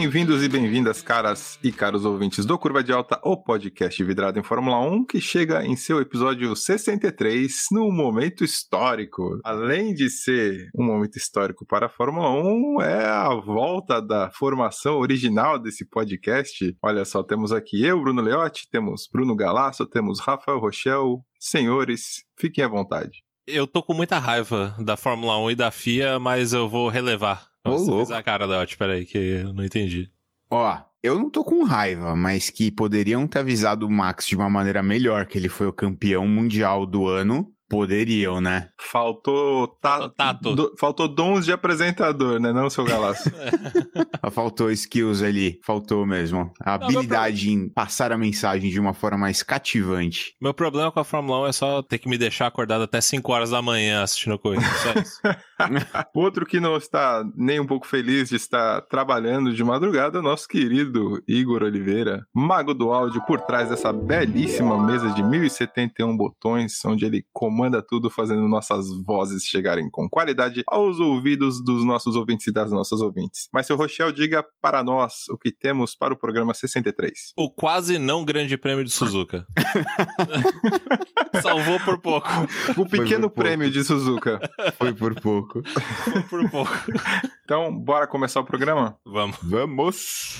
Bem-vindos e bem-vindas, caras e caros ouvintes do Curva de Alta, o podcast vidrado em Fórmula 1, que chega em seu episódio 63, num momento histórico. Além de ser um momento histórico para a Fórmula 1, é a volta da formação original desse podcast. Olha só, temos aqui eu, Bruno Leotti, temos Bruno Galasso, temos Rafael Rochel. Senhores, fiquem à vontade. Eu tô com muita raiva da Fórmula 1 e da FIA, mas eu vou relevar. Ô, louco. a cara, Leotti, peraí, que eu não entendi. Ó, eu não tô com raiva, mas que poderiam ter avisado o Max de uma maneira melhor que ele foi o campeão mundial do ano. Poderiam, né? Faltou, ta- Faltou tato. do- faltou dons de apresentador, né, não, seu Galasso? Faltou skills ali, faltou mesmo. A habilidade em passar a mensagem de uma forma mais cativante. Meu problema com a Fórmula 1 é só ter que me deixar acordado até 5 horas da manhã assistindo a corrida. Só isso. Outro que não está nem um pouco feliz de estar trabalhando de madrugada é o nosso querido Igor Oliveira, mago do áudio por trás dessa belíssima mesa de 1071 botões, onde ele comanda tudo, fazendo nossas vozes chegarem com qualidade aos ouvidos dos nossos ouvintes e das nossas ouvintes. Mas, seu Rochel, diga para nós o que temos para o programa 63. o quase não grande prêmio de Suzuka. Salvou por pouco. O pequeno por pouco. prêmio de Suzuka. Foi por pouco. Por pouco. Então, bora começar o programa? Vamos. Vamos!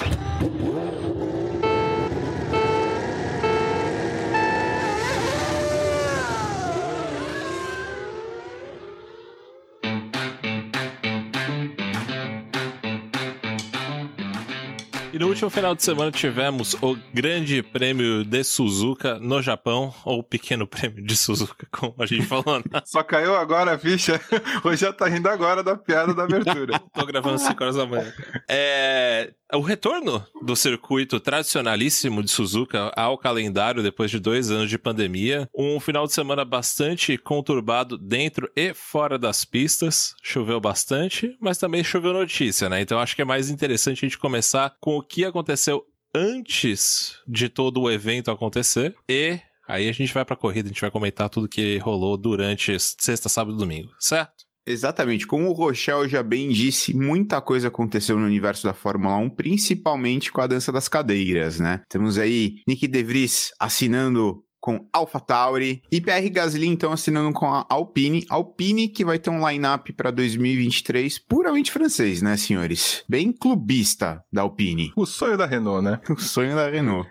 E no último final de semana tivemos o Grande Prêmio de Suzuka no Japão, ou o Pequeno Prêmio de Suzuka, como a gente falou. né? Só caiu agora a ficha. O já tá rindo agora da piada da abertura. Tô gravando 5 horas da manhã. É, o retorno do circuito tradicionalíssimo de Suzuka ao calendário depois de dois anos de pandemia. Um final de semana bastante conturbado dentro e fora das pistas. Choveu bastante, mas também choveu notícia, né? Então acho que é mais interessante a gente começar com o que aconteceu antes de todo o evento acontecer e aí a gente vai pra corrida, a gente vai comentar tudo que rolou durante sexta, sábado e domingo, certo? Exatamente, como o Rochel já bem disse, muita coisa aconteceu no universo da Fórmula 1, principalmente com a dança das cadeiras, né? Temos aí Nick De Vries assinando com AlphaTauri e Pierre Gasly então assinando com a Alpine. Alpine que vai ter um line-up para 2023 puramente francês, né, senhores? Bem clubista da Alpine. O sonho da Renault, né? O sonho da Renault.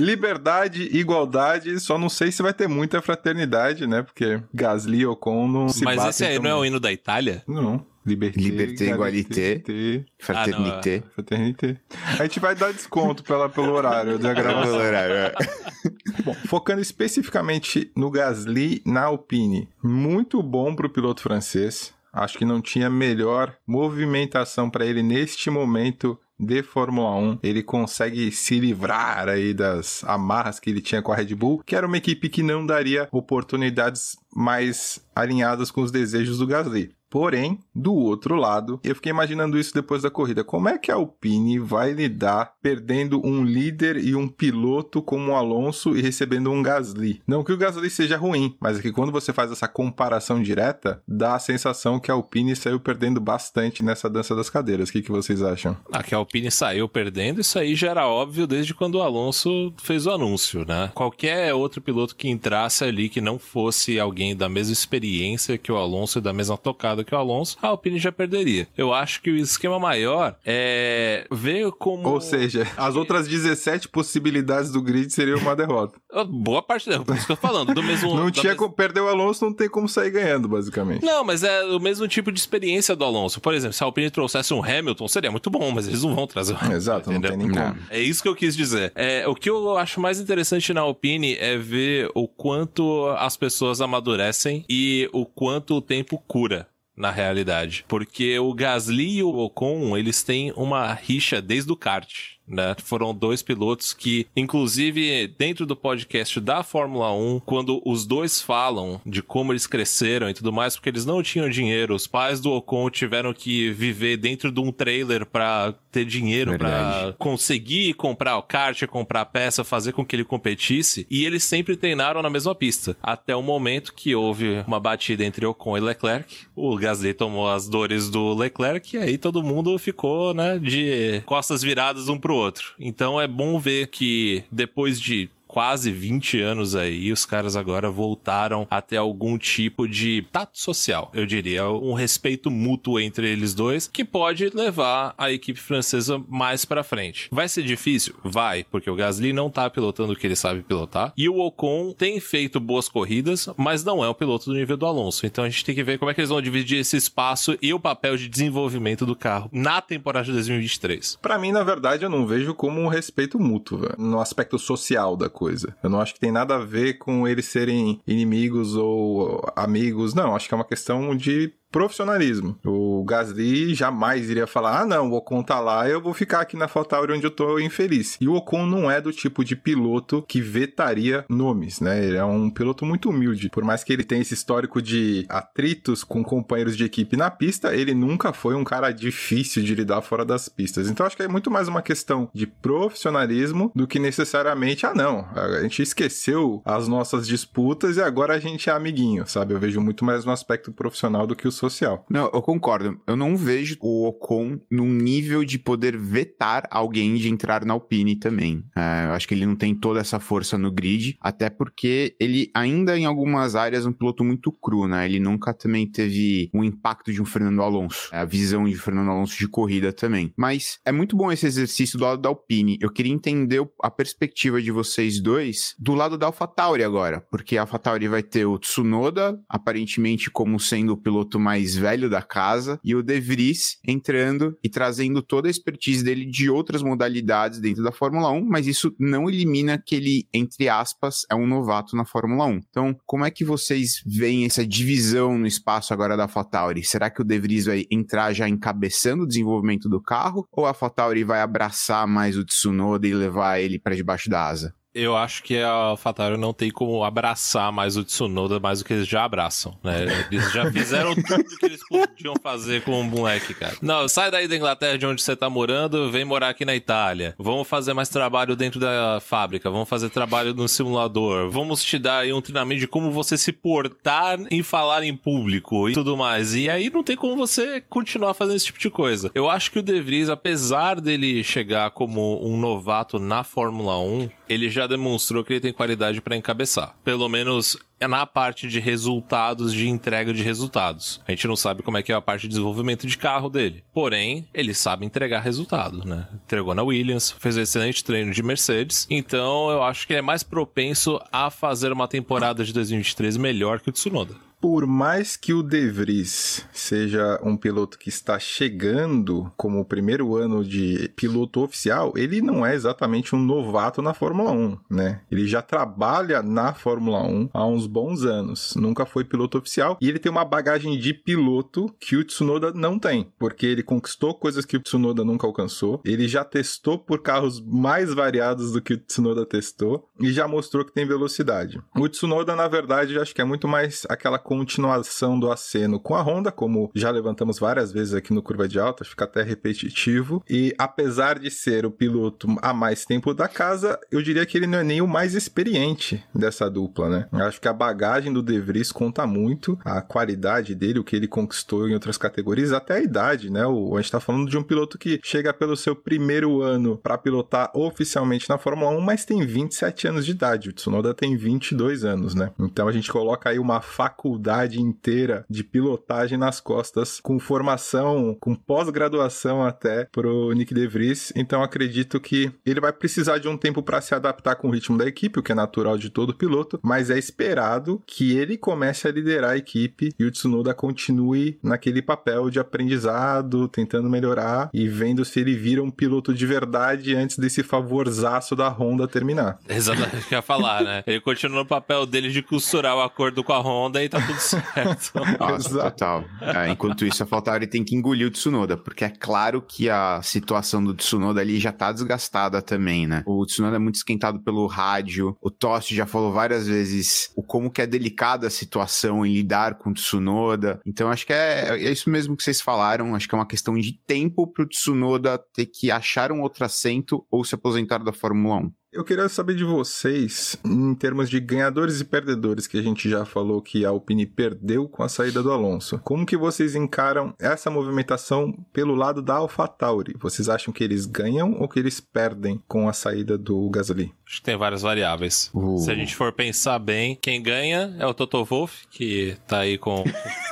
Liberdade, igualdade, só não sei se vai ter muita fraternidade, né? Porque Gasly e Ocon não se Mas batem esse aí tão não é o hino da Itália? Não. Liberté, Liberté, égalité, Fraternité. Fraternité. A gente vai dar desconto pela, pelo horário da gravação. É. Bom, focando especificamente no Gasly na Alpine. Muito bom para o piloto francês. Acho que não tinha melhor movimentação para ele neste momento de Fórmula 1. Ele consegue se livrar aí das amarras que ele tinha com a Red Bull, que era uma equipe que não daria oportunidades mais alinhadas com os desejos do Gasly. Porém, do outro lado, eu fiquei imaginando isso depois da corrida. Como é que a Alpine vai lidar perdendo um líder e um piloto como o Alonso e recebendo um Gasly? Não que o Gasly seja ruim, mas é que quando você faz essa comparação direta, dá a sensação que a Alpine saiu perdendo bastante nessa dança das cadeiras. O que, que vocês acham? Ah, que a Alpine saiu perdendo, isso aí já era óbvio desde quando o Alonso fez o anúncio, né? Qualquer outro piloto que entrasse ali que não fosse alguém da mesma experiência que o Alonso e da mesma tocada que o Alonso, a Alpine já perderia. Eu acho que o esquema maior é ver como. Ou seja, as outras 17 possibilidades do grid seriam uma derrota. Boa parte dela, por isso que eu tô falando. Do mesmo. Não tinha mes- como perder o Alonso, não tem como sair ganhando, basicamente. Não, mas é o mesmo tipo de experiência do Alonso. Por exemplo, se a Alpine trouxesse um Hamilton, seria muito bom, mas eles não vão trazer o Hamilton. Exato, não tem nem como. É isso que eu quis dizer. É, o que eu acho mais interessante na Alpine é ver o quanto as pessoas amadurecem e o quanto o tempo cura. Na realidade. Porque o Gasly e o Ocon, eles têm uma rixa desde o kart. Né? Foram dois pilotos que, inclusive, dentro do podcast da Fórmula 1, quando os dois falam de como eles cresceram e tudo mais, porque eles não tinham dinheiro, os pais do Ocon tiveram que viver dentro de um trailer para ter dinheiro para conseguir comprar o kart, comprar peça, fazer com que ele competisse, e eles sempre treinaram na mesma pista, até o momento que houve uma batida entre Ocon e Leclerc, o Gasly tomou as dores do Leclerc e aí todo mundo ficou, né, de costas viradas um pro outro. Então é bom ver que depois de quase 20 anos aí, os caras agora voltaram a ter algum tipo de tato social, eu diria, um respeito mútuo entre eles dois, que pode levar a equipe francesa mais para frente. Vai ser difícil? Vai, porque o Gasly não tá pilotando o que ele sabe pilotar, e o Ocon tem feito boas corridas, mas não é o piloto do nível do Alonso. Então a gente tem que ver como é que eles vão dividir esse espaço e o papel de desenvolvimento do carro na temporada de 2023. Para mim, na verdade, eu não vejo como um respeito mútuo, véio, no aspecto social da coisa. Eu não acho que tem nada a ver com eles serem inimigos ou amigos. Não, acho que é uma questão de profissionalismo. O Gasly jamais iria falar: ah, não, o Ocon tá lá, eu vou ficar aqui na AlphaTauri onde eu tô infeliz. E o Ocon não é do tipo de piloto que vetaria nomes, né? Ele é um piloto muito humilde. Por mais que ele tenha esse histórico de atritos com companheiros de equipe na pista, ele nunca foi um cara difícil de lidar fora das pistas. Então acho que é muito mais uma questão de profissionalismo do que necessariamente, ah, não, a gente esqueceu as nossas disputas e agora a gente é amiguinho, sabe? Eu vejo muito mais no aspecto profissional do que o social. Não, eu concordo. Eu não vejo o Ocon num nível de poder vetar alguém de entrar na Alpine também. É, eu acho que ele não tem toda essa força no grid, até porque ele ainda em algumas áreas é um piloto muito cru, né? Ele nunca também teve o um impacto de um Fernando Alonso, a visão de Fernando Alonso de corrida também. Mas é muito bom esse exercício do lado da Alpine. Eu queria entender a perspectiva de vocês dois do lado da AlphaTauri agora, porque a AlphaTauri vai ter o Tsunoda, aparentemente como sendo o piloto mais velho da casa, e o De Vries entrando e trazendo toda a expertise dele de outras modalidades dentro da Fórmula 1, mas isso não elimina que ele, entre aspas, é um novato na Fórmula 1. Então, como é que vocês veem essa divisão no espaço agora da AlphaTauri? Será que o De Vries vai entrar já encabeçando o desenvolvimento do carro, ou a AlphaTauri vai abraçar mais o Tsunoda e levar ele para debaixo da asa? Eu acho que a AlphaTauri não tem como abraçar mais o Tsunoda mais do que eles já abraçam, né? Eles já fizeram tudo que eles podiam fazer com o moleque, cara. Não, sai daí da Inglaterra de onde você tá morando, vem morar aqui na Itália. Vamos fazer mais trabalho dentro da fábrica, vamos fazer trabalho no simulador, vamos te dar aí um treinamento de como você se portar e falar em público e tudo mais. E aí não tem como você continuar fazendo esse tipo de coisa. Eu acho que o De Vries, apesar dele chegar como um novato na Fórmula 1, ele já demonstrou que ele tem qualidade para encabeçar. Pelo menos na parte de resultados, de entrega de resultados. A gente não sabe como é que é a parte de desenvolvimento de carro dele. Porém, ele sabe entregar resultado, né? Entregou na Williams, fez um excelente treino de Mercedes. Então, eu acho que ele é mais propenso a fazer uma temporada de 2023 melhor que o Tsunoda por mais que o De Vries seja um piloto que está chegando como o primeiro ano de piloto oficial, ele não é exatamente um novato na Fórmula 1, né? Ele já trabalha na Fórmula 1 há uns bons anos, nunca foi piloto oficial e ele tem uma bagagem de piloto que o Tsunoda não tem, porque ele conquistou coisas que o Tsunoda nunca alcançou, ele já testou por carros mais variados do que o Tsunoda testou e já mostrou que tem velocidade. O Tsunoda, na verdade, acho que é muito mais aquela continuação do aceno com a Honda, como já levantamos várias vezes aqui no Curva de Alta, fica até repetitivo. E apesar de ser o piloto há mais tempo da casa, eu diria que ele não é nem o mais experiente dessa dupla, né? Eu acho que a bagagem do De Vries conta muito, a qualidade dele, o que ele conquistou em outras categorias, até a idade, né? O, a gente tá falando de um piloto que chega pelo seu primeiro ano para pilotar oficialmente na Fórmula 1, mas tem 27 anos de idade. O Tsunoda tem 22 anos, né? Então a gente coloca aí uma faculdade faculdade inteira de pilotagem nas costas, com formação, com pós-graduação até pro Nick De Vries. Então acredito que ele vai precisar de um tempo para se adaptar com o ritmo da equipe, o que é natural de todo piloto, mas é esperado que ele comece a liderar a equipe e o Tsunoda continue naquele papel de aprendizado, tentando melhorar e vendo se ele vira um piloto de verdade antes desse favorzaço da Honda terminar. Exatamente o que eu ia falar, né? Ele continua no papel dele de costurar o acordo com a Honda e tá tudo certo. Nossa, total. É, enquanto isso, a Faltari tem que engolir o Tsunoda, porque é claro que a situação do Tsunoda ali já tá desgastada também, né? O Tsunoda é muito esquentado pelo rádio, o Tosti já falou várias vezes o como que é delicada a situação em lidar com o Tsunoda. Então acho que é, é isso mesmo que vocês falaram, acho que é uma questão de tempo pro Tsunoda ter que achar um outro assento ou se aposentar da Fórmula 1. Eu queria saber de vocês, em termos de ganhadores e perdedores, que a gente já falou que a Alpine perdeu com a saída do Alonso. Como que vocês encaram essa movimentação pelo lado da AlphaTauri? Vocês acham que eles ganham ou que eles perdem com a saída do Gasly? Acho que tem várias variáveis. Uh. Se a gente for pensar bem, quem ganha é o Toto Wolff, que tá aí com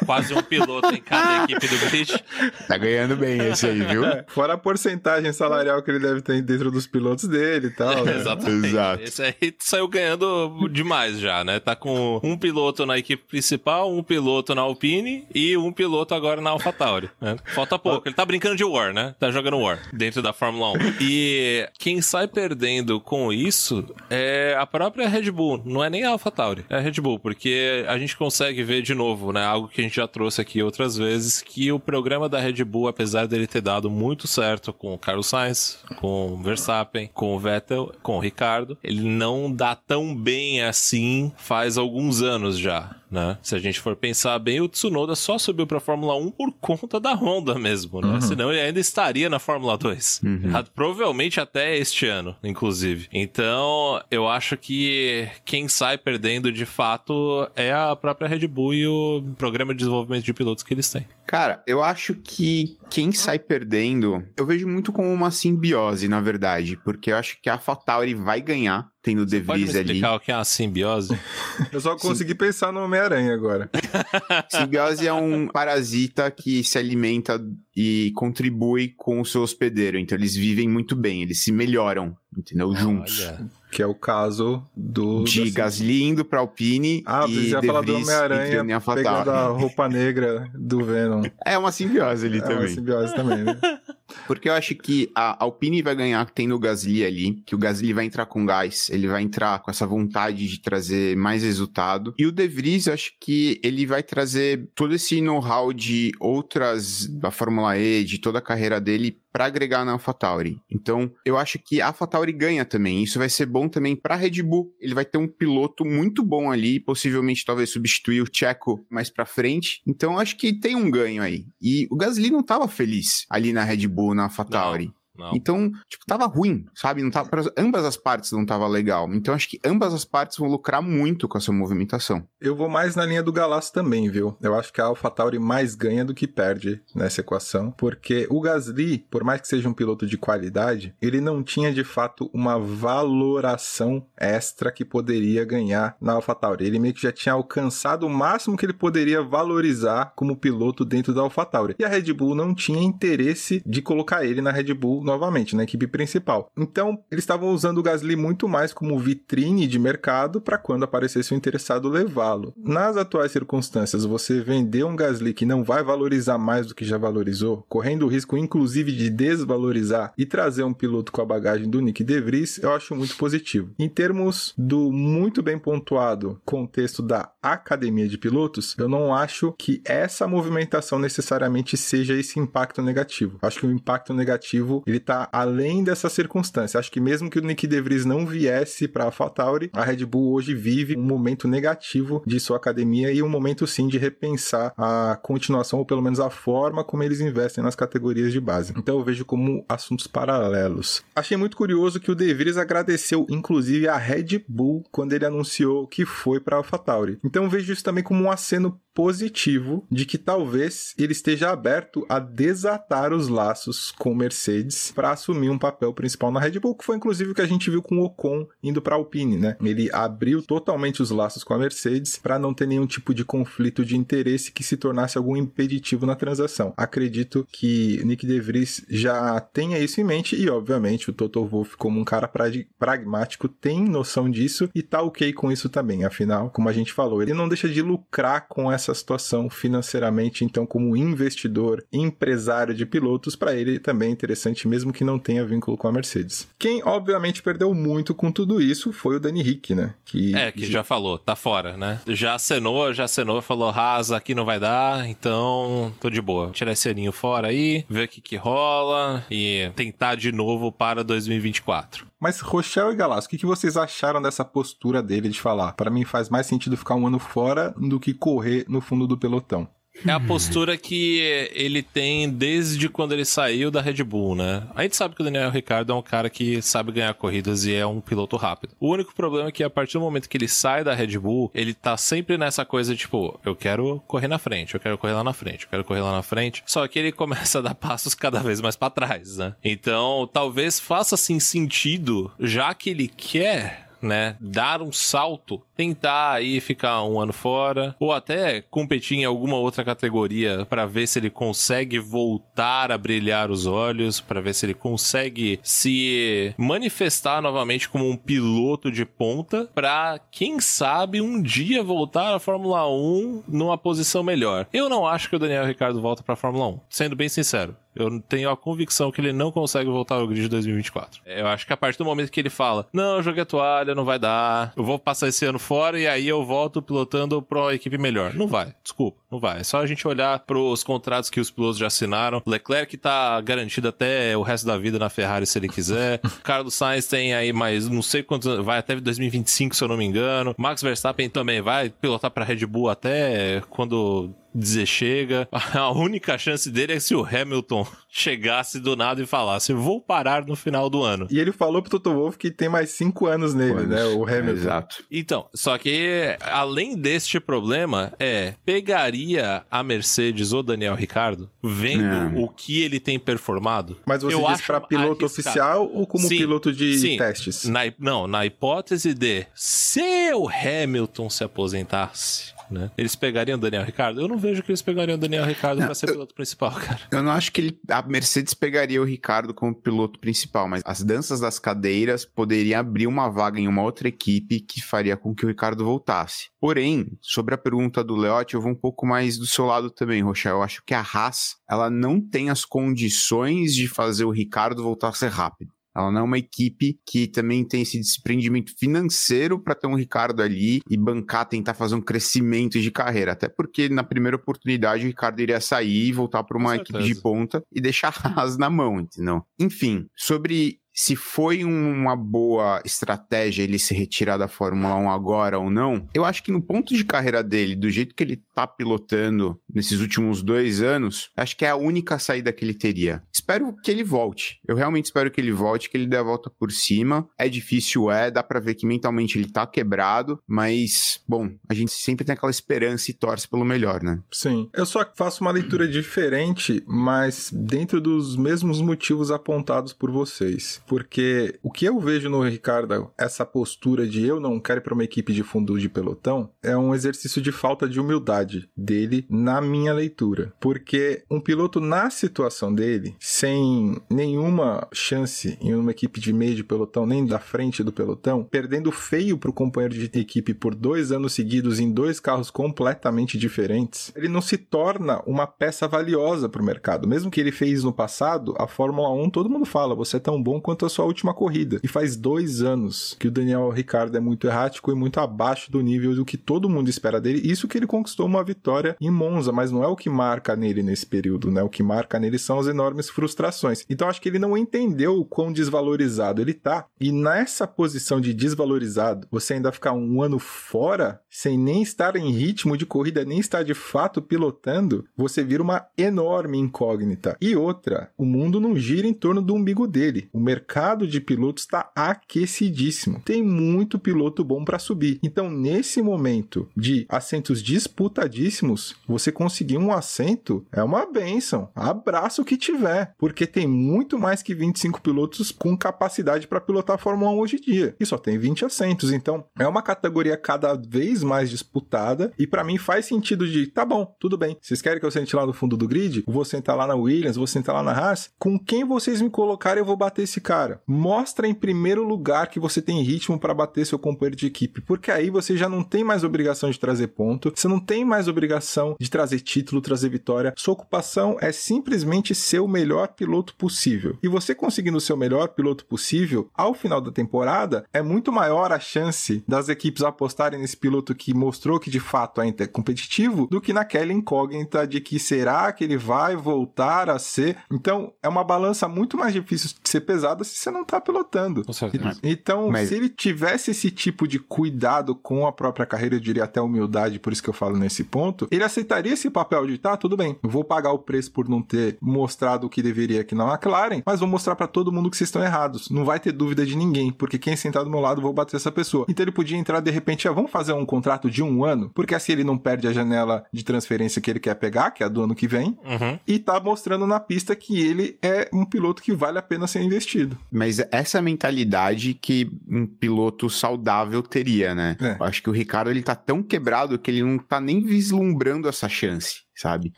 quase um piloto em cada equipe do grid. Tá ganhando bem esse aí, viu? É, fora a porcentagem salarial que ele deve ter dentro dos pilotos dele e tal. né? Exatamente. Exato. Esse aí saiu ganhando demais já, né? Tá com um piloto na equipe principal, um piloto na Alpine e um piloto agora na AlphaTauri. Né? Falta pouco. Ele tá brincando de War, né? Tá jogando War dentro da Fórmula 1. E quem sai perdendo com isso é a própria Red Bull. Não é nem a AlphaTauri, é a Red Bull, porque a gente consegue ver de novo, né? Algo que a gente já trouxe aqui outras vezes, que o programa da Red Bull, apesar dele ter dado muito certo com o Carlos Sainz, com o Verstappen, com o Vettel, com o Ricardo, ele não dá tão bem assim faz alguns anos já. Né? Se a gente for pensar bem, o Tsunoda só subiu pra Fórmula 1 por conta da Honda mesmo, né? Uhum. Senão ele ainda estaria na Fórmula 2. Uhum. Provavelmente até este ano, inclusive. Então, eu acho que quem sai perdendo de fato é a própria Red Bull e o programa de desenvolvimento de pilotos que eles têm. Cara, eu acho que quem sai perdendo, eu vejo muito como uma simbiose, na verdade, porque eu acho que a AlphaTauri vai ganhar tendo o De Pode me ali. explicar o que é uma simbiose? Eu só consegui pensar no Homem-Aranha agora. Simbiose é um parasita que se alimenta e contribui com o seu hospedeiro. Então eles vivem muito bem, eles se melhoram, entendeu? Juntos. Olha. Que é o caso do. De da- Gasly indo pra Alpine Ah, e já De falar do Homem-Aranha pegando a roupa negra do Venom. É uma simbiose ali É uma também. simbiose também, né? Porque eu acho que a Alpine vai ganhar tendo o Gasly ali, que o Gasly vai entrar com gás, ele vai entrar com essa vontade de trazer mais resultado. E o De Vries, eu acho que ele vai trazer todo esse know-how de outras da Fórmula E, de toda a carreira dele para agregar na AlphaTauri. Então, eu acho que a AlphaTauri ganha também. Isso vai ser bom também para Red Bull. Ele vai ter um piloto muito bom ali, possivelmente talvez substituir o Checo mais para frente. Então, eu acho que tem um ganho aí. E o Gasly não tava feliz ali na Red Bull, na AlphaTauri. Não. Então, tipo, tava ruim, sabe? Não tava, ambas as partes não tava legal. Então, acho que ambas as partes vão lucrar muito com essa movimentação. Eu vou mais na linha do Galaço também, viu? Eu acho que a AlphaTauri mais ganha do que perde nessa equação, porque o Gasly, por mais que seja um piloto de qualidade, ele não tinha de fato uma valoração extra que poderia ganhar na AlphaTauri. Ele meio que já tinha alcançado o máximo que ele poderia valorizar como piloto dentro da AlphaTauri. E a Red Bull não tinha interesse de colocar ele na Red Bull novamente, na equipe principal. Então, eles estavam usando o Gasly muito mais como vitrine de mercado para quando aparecesse um interessado levá-lo. Nas atuais circunstâncias, você vender um Gasly que não vai valorizar mais do que já valorizou, correndo o risco inclusive de desvalorizar e trazer um piloto com a bagagem do Nick De Vries, eu acho muito positivo. Em termos do muito bem pontuado contexto da academia de pilotos, eu não acho que essa movimentação necessariamente seja esse impacto negativo. Acho que o impacto negativo ele tá além dessa circunstância. Acho que mesmo que o Nick De Vries não viesse para a AlphaTauri, a Red Bull hoje vive um momento negativo de sua academia e um momento sim de repensar a continuação ou pelo menos a forma como eles investem nas categorias de base. Então eu vejo como assuntos paralelos. Achei muito curioso que o De Vries agradeceu inclusive a Red Bull quando ele anunciou que foi para a AlphaTauri. Então vejo isso também como um aceno positivo de que talvez ele esteja aberto a desatar os laços com Mercedes para assumir um papel principal na Red Bull, que foi inclusive o que a gente viu com o Ocon indo para a Alpine, né? Ele abriu totalmente os laços com a Mercedes para não ter nenhum tipo de conflito de interesse que se tornasse algum impeditivo na transação. Acredito que Nick De Vries já tenha isso em mente e, obviamente, o Toto Wolff, como um cara pragmático, tem noção disso e tá ok com isso também. Afinal, como a gente falou, ele não deixa de lucrar com essa situação financeiramente, então, como investidor, empresário de pilotos, para ele também é interessante, mesmo que não tenha vínculo com a Mercedes. Quem, obviamente, perdeu muito com tudo isso foi o Dani Rick, né? Que... É, que já falou, tá fora, né? Já acenou, já acenou, falou, Haas, aqui não vai dar, então tô de boa. Tirar esse aninho fora aí, ver o que que rola e tentar de novo para 2024. Mas Rochelle e Galasco, o que vocês acharam dessa postura dele de falar? Para mim faz mais sentido ficar um ano fora do que correr no fundo do pelotão. É a postura que ele tem desde quando ele saiu da Red Bull, né? A gente sabe que o Daniel Ricciardo é um cara que sabe ganhar corridas e é um piloto rápido. O único problema é que a partir do momento que ele sai da Red Bull, ele tá sempre nessa coisa tipo, eu quero correr na frente, eu quero correr lá na frente, eu quero correr lá na frente. Só que ele começa a dar passos cada vez mais para trás, né? Então, talvez faça assim sentido, já que ele quer né, dar um salto, tentar aí ficar um ano fora, ou até competir em alguma outra categoria para ver se ele consegue voltar a brilhar os olhos, para ver se ele consegue se manifestar novamente como um piloto de ponta, para quem sabe um dia voltar à Fórmula 1 numa posição melhor. Eu não acho que o Daniel Ricardo volta para a Fórmula 1, sendo bem sincero. Eu tenho a convicção que ele não consegue voltar ao grid de 2024. Eu acho que a partir do momento que ele fala, não, eu joguei a toalha, não vai dar, eu vou passar esse ano fora e aí eu volto pilotando pra uma equipe melhor. Não vai, desculpa, não vai. É só a gente olhar pros contratos que os pilotos já assinaram. Leclerc tá garantido até o resto da vida na Ferrari se ele quiser. Carlos Sainz tem aí mais, não sei quantos, vai até 2025 se eu não me engano. Max Verstappen também vai pilotar pra Red Bull até quando dizer chega. A única chance dele é se o Hamilton chegasse do nada e falasse: vou parar no final do ano. E ele falou pro Toto Wolff que tem mais cinco anos nele, né? O Hamilton. exato. Então, só que além deste problema, é pegaria a Mercedes ou Daniel Ricardo vendo é. o que ele tem performado. Mas você eu diz para piloto arriscado. oficial ou como sim, piloto de sim. testes? Na, não, na hipótese de se o Hamilton se aposentasse né? Eles pegariam o Daniel Ricardo? Eu não vejo que eles pegariam o Daniel Ricardo para ser eu, piloto principal, cara. Eu não acho que ele, a Mercedes pegaria o Ricardo como piloto principal, mas as danças das cadeiras poderiam abrir uma vaga em uma outra equipe que faria com que o Ricardo voltasse. Porém, sobre a pergunta do Leotti, eu vou um pouco mais do seu lado também, Rochelle. Eu acho que a Haas, ela não tem as condições de fazer o Ricardo voltar a ser rápido. Ela não é uma equipe que também tem esse desprendimento financeiro para ter um Ricardo ali e bancar, tentar fazer um crescimento de carreira. Até porque na primeira oportunidade o Ricardo iria sair e voltar para uma equipe de ponta e deixar a Haas na mão, entendeu? Enfim, sobre se foi uma boa estratégia ele se retirar da Fórmula 1 agora ou não, eu acho que no ponto de carreira dele, do jeito que ele tá pilotando nesses últimos dois anos, acho que é a única saída que ele teria. Espero que ele volte. Eu realmente espero que ele volte, que ele dê a volta por cima. É difícil, é, dá pra ver que mentalmente ele tá quebrado, mas, bom, a gente sempre tem aquela esperança e torce pelo melhor, né? Sim. Eu só faço uma leitura diferente, mas dentro dos mesmos motivos apontados por vocês porque o que eu vejo no Ricardo, essa postura de eu não quero ir para uma equipe de fundo de pelotão, é um exercício de falta de humildade dele na minha leitura. Porque um piloto na situação dele, sem nenhuma chance em uma equipe de meio de pelotão, nem da frente do pelotão, perdendo feio para o companheiro de equipe por dois anos seguidos em dois carros completamente diferentes, ele não se torna uma peça valiosa para o mercado. Mesmo que ele fez no passado, a Fórmula 1, todo mundo fala, você é tão bom quanto a sua última corrida. E faz dois anos que o Daniel Ricardo é muito errático e muito abaixo do nível do que todo mundo espera dele. Isso que ele conquistou uma vitória em Monza, mas não é o que marca nele nesse período, né? O que marca nele são as enormes frustrações. Então acho que ele não entendeu o quão desvalorizado ele tá. E nessa posição de desvalorizado, você ainda ficar um ano fora, sem nem estar em ritmo de corrida, nem estar de fato pilotando, você vira uma enorme incógnita. E outra, o mundo não gira em torno do umbigo dele. O mercado mercado de pilotos está aquecidíssimo. Tem muito piloto bom para subir. Então, nesse momento de assentos disputadíssimos, você conseguir um assento é uma benção. Abraço o que tiver, porque tem muito mais que 25 pilotos com capacidade para pilotar a Fórmula 1 hoje em dia. E só tem 20 assentos. Então, é uma categoria cada vez mais disputada e para mim faz sentido de, tá bom, tudo bem. Vocês querem que eu sente lá no fundo do grid? vou sentar lá na Williams, vou sentar lá na Haas. Com quem vocês me colocarem, eu vou bater esse cara. Mostra em primeiro lugar que você tem ritmo para bater seu companheiro de equipe, porque aí você já não tem mais obrigação de trazer ponto, você não tem mais obrigação de trazer título, trazer vitória. Sua ocupação é simplesmente ser o melhor piloto possível. E você conseguindo ser o melhor piloto possível, ao final da temporada, é muito maior a chance das equipes apostarem nesse piloto que mostrou que de fato ainda é competitivo do que naquela incógnita de que será que ele vai voltar a ser. Então, é uma balança muito mais difícil de ser pesada se você não tá pilotando. Com certeza. Então, Mas- se ele tivesse esse tipo de cuidado com a própria carreira, eu diria até humildade, por isso que eu falo nesse ponto, ele aceitaria esse papel de, tá, tudo bem, eu vou pagar o preço por não ter mostrado o que deveria aqui na McLaren, mas vou mostrar pra todo mundo que vocês estão errados. Não vai ter dúvida de ninguém, porque quem sentar do meu lado, eu vou bater essa pessoa. Então ele podia entrar de repente, ah, vamos fazer um contrato de um ano, porque assim ele não perde a janela de transferência que ele quer pegar, que é a do ano que vem, Uhum. e tá mostrando na pista que ele é um piloto que vale a pena ser investido. Mas essa mentalidade que um piloto saudável teria, né? É. Eu acho que o Ricardo ele tá tão quebrado que ele não tá nem vislumbrando essa chance, sabe?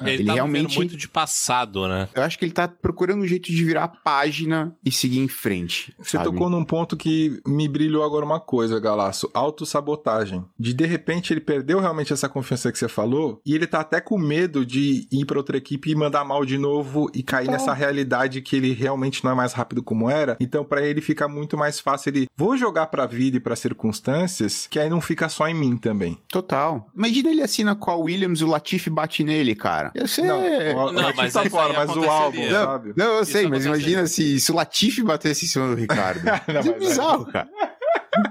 Ele, tá realmente muito de passado, né? Eu acho que ele tá procurando um jeito de virar a página e seguir em frente. Você sabe? tocou num ponto que me brilhou agora uma coisa, Galaço. Autossabotagem. De de repente ele perdeu realmente essa confiança que você falou e ele tá até com medo de ir pra outra equipe e mandar mal de novo e cair nessa realidade que ele realmente não é mais rápido como era. Então pra ele fica muito mais fácil ele vou jogar pra vida e pras circunstâncias, que aí não fica só em mim também. Total. Imagina ele assina com a Williams e o Latifi bate nele, cara. Ia ser... Não, o- Não, mas tá fora, mas o álbum, aconteceria. sabe? Não, eu Isso sei, mas imagina se, se o Latifi batesse em cima do Ricardo. Não, Isso é bizarro, cara.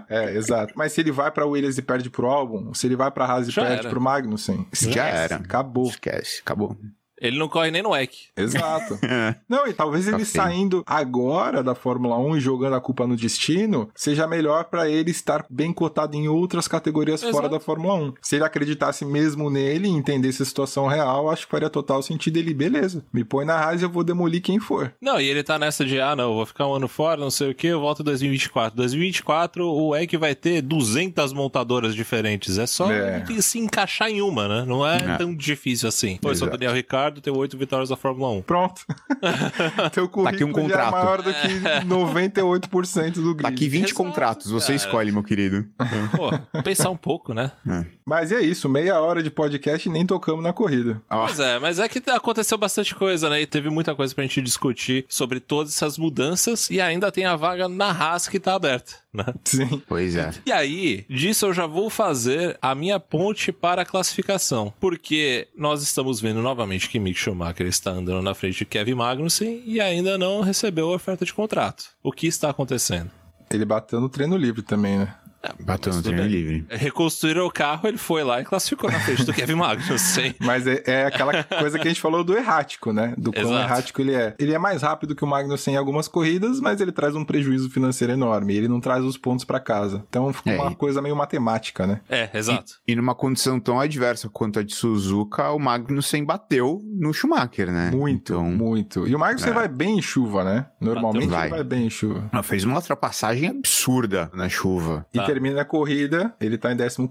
É, exato. Mas se ele vai pra Williams e perde pro álbum, se ele vai pra Haas e Já perde era. pro Magnussen, Já esquece, era. Acabou. Esquece, acabou. Ele não corre nem no WEC. Exato. Não, e talvez Tá ele feio. saindo agora da Fórmula 1 e jogando a culpa no destino, seja melhor pra ele estar bem cotado em outras categorias Exato. fora da Fórmula 1. Se ele acreditasse mesmo nele e entendesse a situação real, acho que faria total sentido ele, beleza, me põe na Haas e eu vou demolir quem for. Não, e ele tá nessa de, ah, não, eu vou ficar um ano fora, não sei o que, eu volto em 2024. 2024, o WEC vai ter 200 montadoras diferentes. É só É. se encaixar em uma, né? Não é, É. tão difícil assim. Sou Exato. Daniel Ricardo, tenho oito vitórias da Fórmula 1. Pronto. Teu currículo Tá aqui um é contrato. maior do que 98% do grid. Tá aqui 20 Exato, contratos, você cara. escolhe, meu querido. Pô, pensar um pouco, né? Mas é isso, meia hora de podcast e nem tocamos na corrida. Ó, Pois é, mas é que aconteceu bastante coisa, né? E teve muita coisa pra gente discutir sobre todas essas mudanças e ainda tem a vaga na Haas que tá aberta, né? Sim. pois é. E aí, disso eu já vou fazer a minha ponte para a classificação. Porque nós estamos vendo novamente que Mick Schumacher está andando na frente de Kevin Magnussen e ainda não recebeu a oferta de contrato. O que está acontecendo? Ele bateu no treino livre também, né? Bateu no treino bem. livre. Reconstruíram o carro, ele foi lá e classificou na frente do Kevin Magnussen. Mas é, é aquela coisa que a gente falou do errático, né? Do quão Exato. errático ele é. Ele é mais rápido que o Magnussen em algumas corridas, mas ele traz um prejuízo financeiro enorme. Ele não traz os pontos pra casa. Então fica É, uma e- coisa meio matemática, né? É, exato. E numa condição tão adversa quanto a de Suzuka, o Magnussen bateu no Schumacher, né? Muito, Então, muito. E o Magnussen É. vai bem em chuva, né? Normalmente Vai. ele vai bem em chuva. ela fez uma ultrapassagem absurda na chuva. E Tá. Termina a corrida, ele tá em 14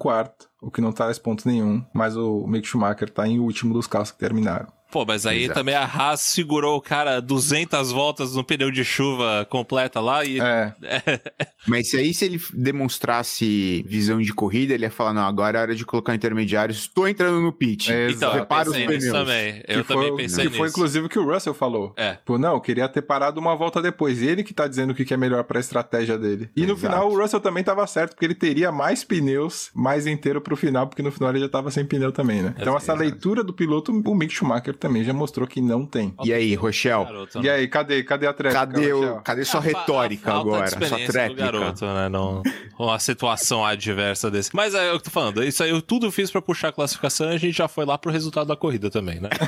o que não traz ponto nenhum. Mas o Mick Schumacher tá em último dos carros que terminaram. Pô, mas aí Exato. também a Haas segurou o cara 200 voltas no pneu de chuva completa lá e... É, Mas se aí, se ele demonstrasse visão de corrida, ele ia falar: não, agora é hora de colocar intermediários, estou entrando no pit. É, Então, eu Repara os pensei nisso pneus. também. Eu que também foi, pensei que nisso. foi inclusive o que o Russell falou. É. Pô, não, eu queria ter parado uma volta depois. Ele que tá dizendo o que é melhor pra estratégia dele. E no Exato. final o Russell também tava certo, porque ele teria mais pneus mais inteiro pro final, porque no final ele já tava sem pneu também, né? Então essa Exato. leitura do piloto, o Mick Schumacher também já mostrou que não tem. E aí, Rochelle? Garoto, E né? aí, cadê, cadê a tréplica? Cadê, o, cadê sua A fa- retórica agora? de Sua tréplica? garoto, né? Não, uma situação adversa desse. Mas é o que eu tô falando. Isso aí eu tudo fiz pra puxar a classificação e a gente já foi lá pro resultado da corrida também, né?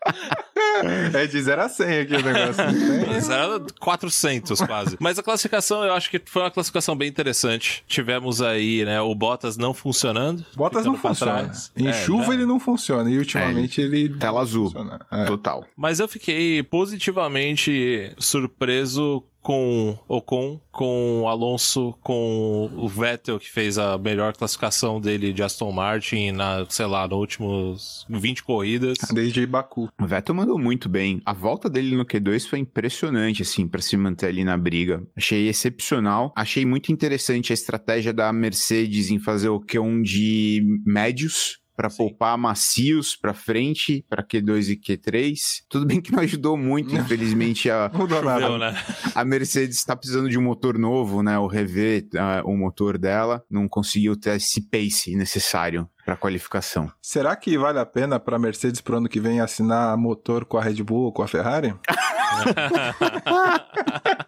Mas- É de 0 a 100 aqui o negócio. Mas era 400 quase. Mas a classificação eu acho que foi uma classificação bem interessante. Tivemos aí, né, o Bottas não funcionando. Bottas não funciona. trás. Em É, chuva já- ele não funciona. E ultimamente ele. Tela azul. É. Total. Mas eu fiquei positivamente surpreso com Ocon, com Alonso, com o Vettel, que fez a melhor classificação dele de Aston Martin na, sei lá, nos últimos 20 corridas. Desde Baku. O Vettel mandou muito bem. A volta dele no Q2 foi impressionante, assim, pra se manter ali na briga. Achei excepcional. Achei muito interessante a estratégia da Mercedes em fazer o Q1 de médios. Pra Sim. poupar macios pra frente, pra Q2 e Q3. Tudo bem que não ajudou muito, infelizmente, a, Não mudou nada. Choveu, né? a Mercedes tá precisando de um motor novo, né? O rever ah, o motor dela. Não conseguiu ter esse pace necessário pra qualificação. Será que vale a pena pra Mercedes pro ano que vem assinar motor com a Red Bull ou com a Ferrari?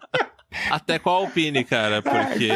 Até com a Alpine, cara, porque.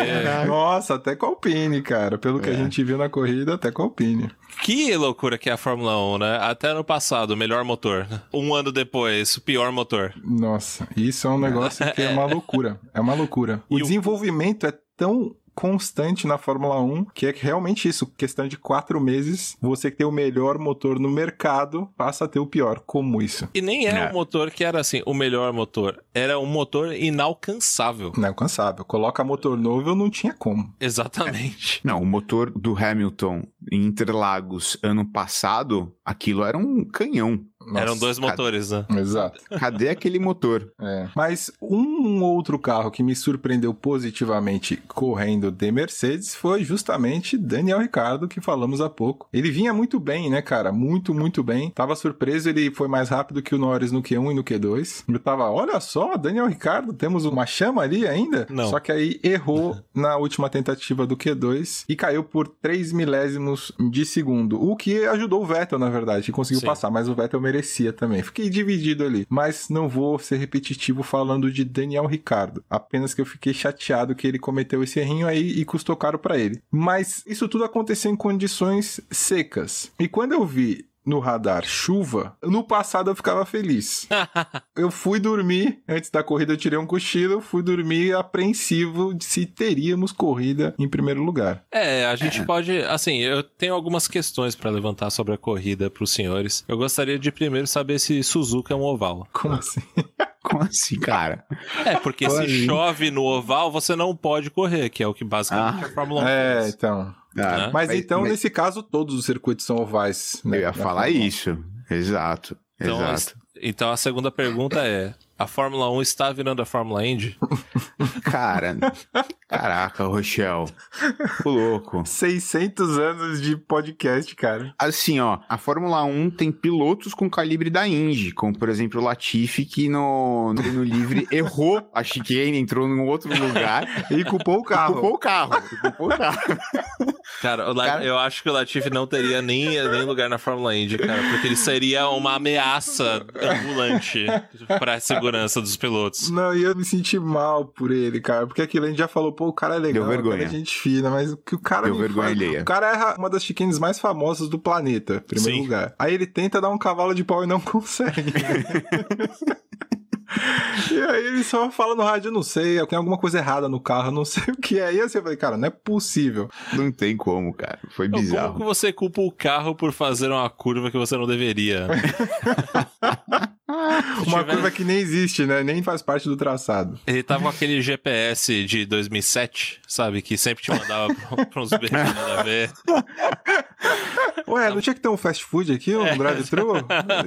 Nossa, até com a Alpine, cara. Pelo que a É. gente viu na corrida, até com a Alpine. Que loucura que é a Fórmula 1, né? Até ano passado, o melhor motor. Um ano depois, o pior motor. Nossa, isso é um negócio que é uma loucura. É uma loucura. O E o- desenvolvimento é tão constante na Fórmula 1 que é realmente isso. Questão de quatro meses, você que tem o melhor motor no mercado passa a ter o pior. Como isso? E nem é, É. um motor que era assim, o melhor motor. Era um motor inalcançável. Não é alcançável. Coloca motor novo, eu não tinha como. Exatamente. Não, o motor do Hamilton em Interlagos ano passado, aquilo era um canhão. Nossa, Eram dois motores, né? Exato. Cadê aquele motor? É. Mas um outro carro que me surpreendeu positivamente correndo de Mercedes foi justamente Daniel Ricciardo, que falamos há pouco. Ele vinha muito bem, né, cara? Muito, muito bem. Tava surpreso, ele foi mais rápido que o Norris no Q1 e no Q2. Eu tava, olha só, Daniel Ricciardo, temos uma chama ali ainda? Não. Só que aí errou na última tentativa do Q2 e caiu por 3 milésimos de segundo. O que ajudou o Vettel, na verdade, que conseguiu Sim. passar, mas o Vettel merecia também. Fiquei dividido ali. Mas não vou ser repetitivo falando de Daniel Ricardo. Apenas que eu fiquei chateado que ele cometeu esse errinho aí e custou caro pra ele. Mas isso tudo aconteceu em condições secas. E quando eu vi no radar chuva, no passado eu ficava feliz. eu fui dormir, antes da corrida eu tirei um cochilo, fui dormir apreensivo de se teríamos corrida em primeiro lugar. É, a gente pode. Assim, eu tenho algumas questões pra levantar sobre a corrida pros senhores. Eu gostaria de primeiro saber se Suzuka é um oval. Como assim? Como assim, cara? É, porque se Pode. chove no oval, você não pode correr, que é o que basicamente Ah. a Fórmula 1 É, faz. então. Né? Mas, Mas- então, mas- nesse caso, todos os circuitos são ovais. né? Eu ia falar Fórmula 1. isso. Exato. Então, Exato. então a segunda pergunta é: a Fórmula 1 está virando a Fórmula Indy? Cara, caraca, Rochelle. O louco. 600 anos de podcast, cara. Assim, ó, a Fórmula 1 tem pilotos com calibre da Indy, como por exemplo o Latifi, que no, no treino livre errou a chicane, entrou num outro lugar E culpou o e carro. culpou o carro. Culpou o carro. Cara, o Cara- eu acho que o Latifi não teria nem, nem lugar na Fórmula Indy, cara, porque ele seria uma ameaça ambulante para a segurança dos pilotos. Não, e eu me senti mal por ele, cara. Porque aquilo a gente já falou, pô, o cara é legal, Deu vergonha. o cara é gente fina, mas o que o cara Deu me vergonha faz- alheia. O cara erra uma das chicanes mais famosas do planeta, em primeiro Sim. lugar. Aí ele tenta dar um cavalo de pau e não consegue. E aí ele só fala no rádio, eu não sei, tem alguma coisa errada no carro, eu não sei o que é. E assim eu falei, cara, não é possível. Não tem como, cara. Foi Não, bizarro. Como que você culpa o carro por fazer uma curva que você não deveria? Uma tiver- curva que nem existe, né? Nem faz parte do traçado. Ele tava com aquele GPS de 2007, sabe? Que sempre te mandava pra- uns beijos nada a ver. Ué, não tinha que ter um fast food aqui, um É. drive-thru?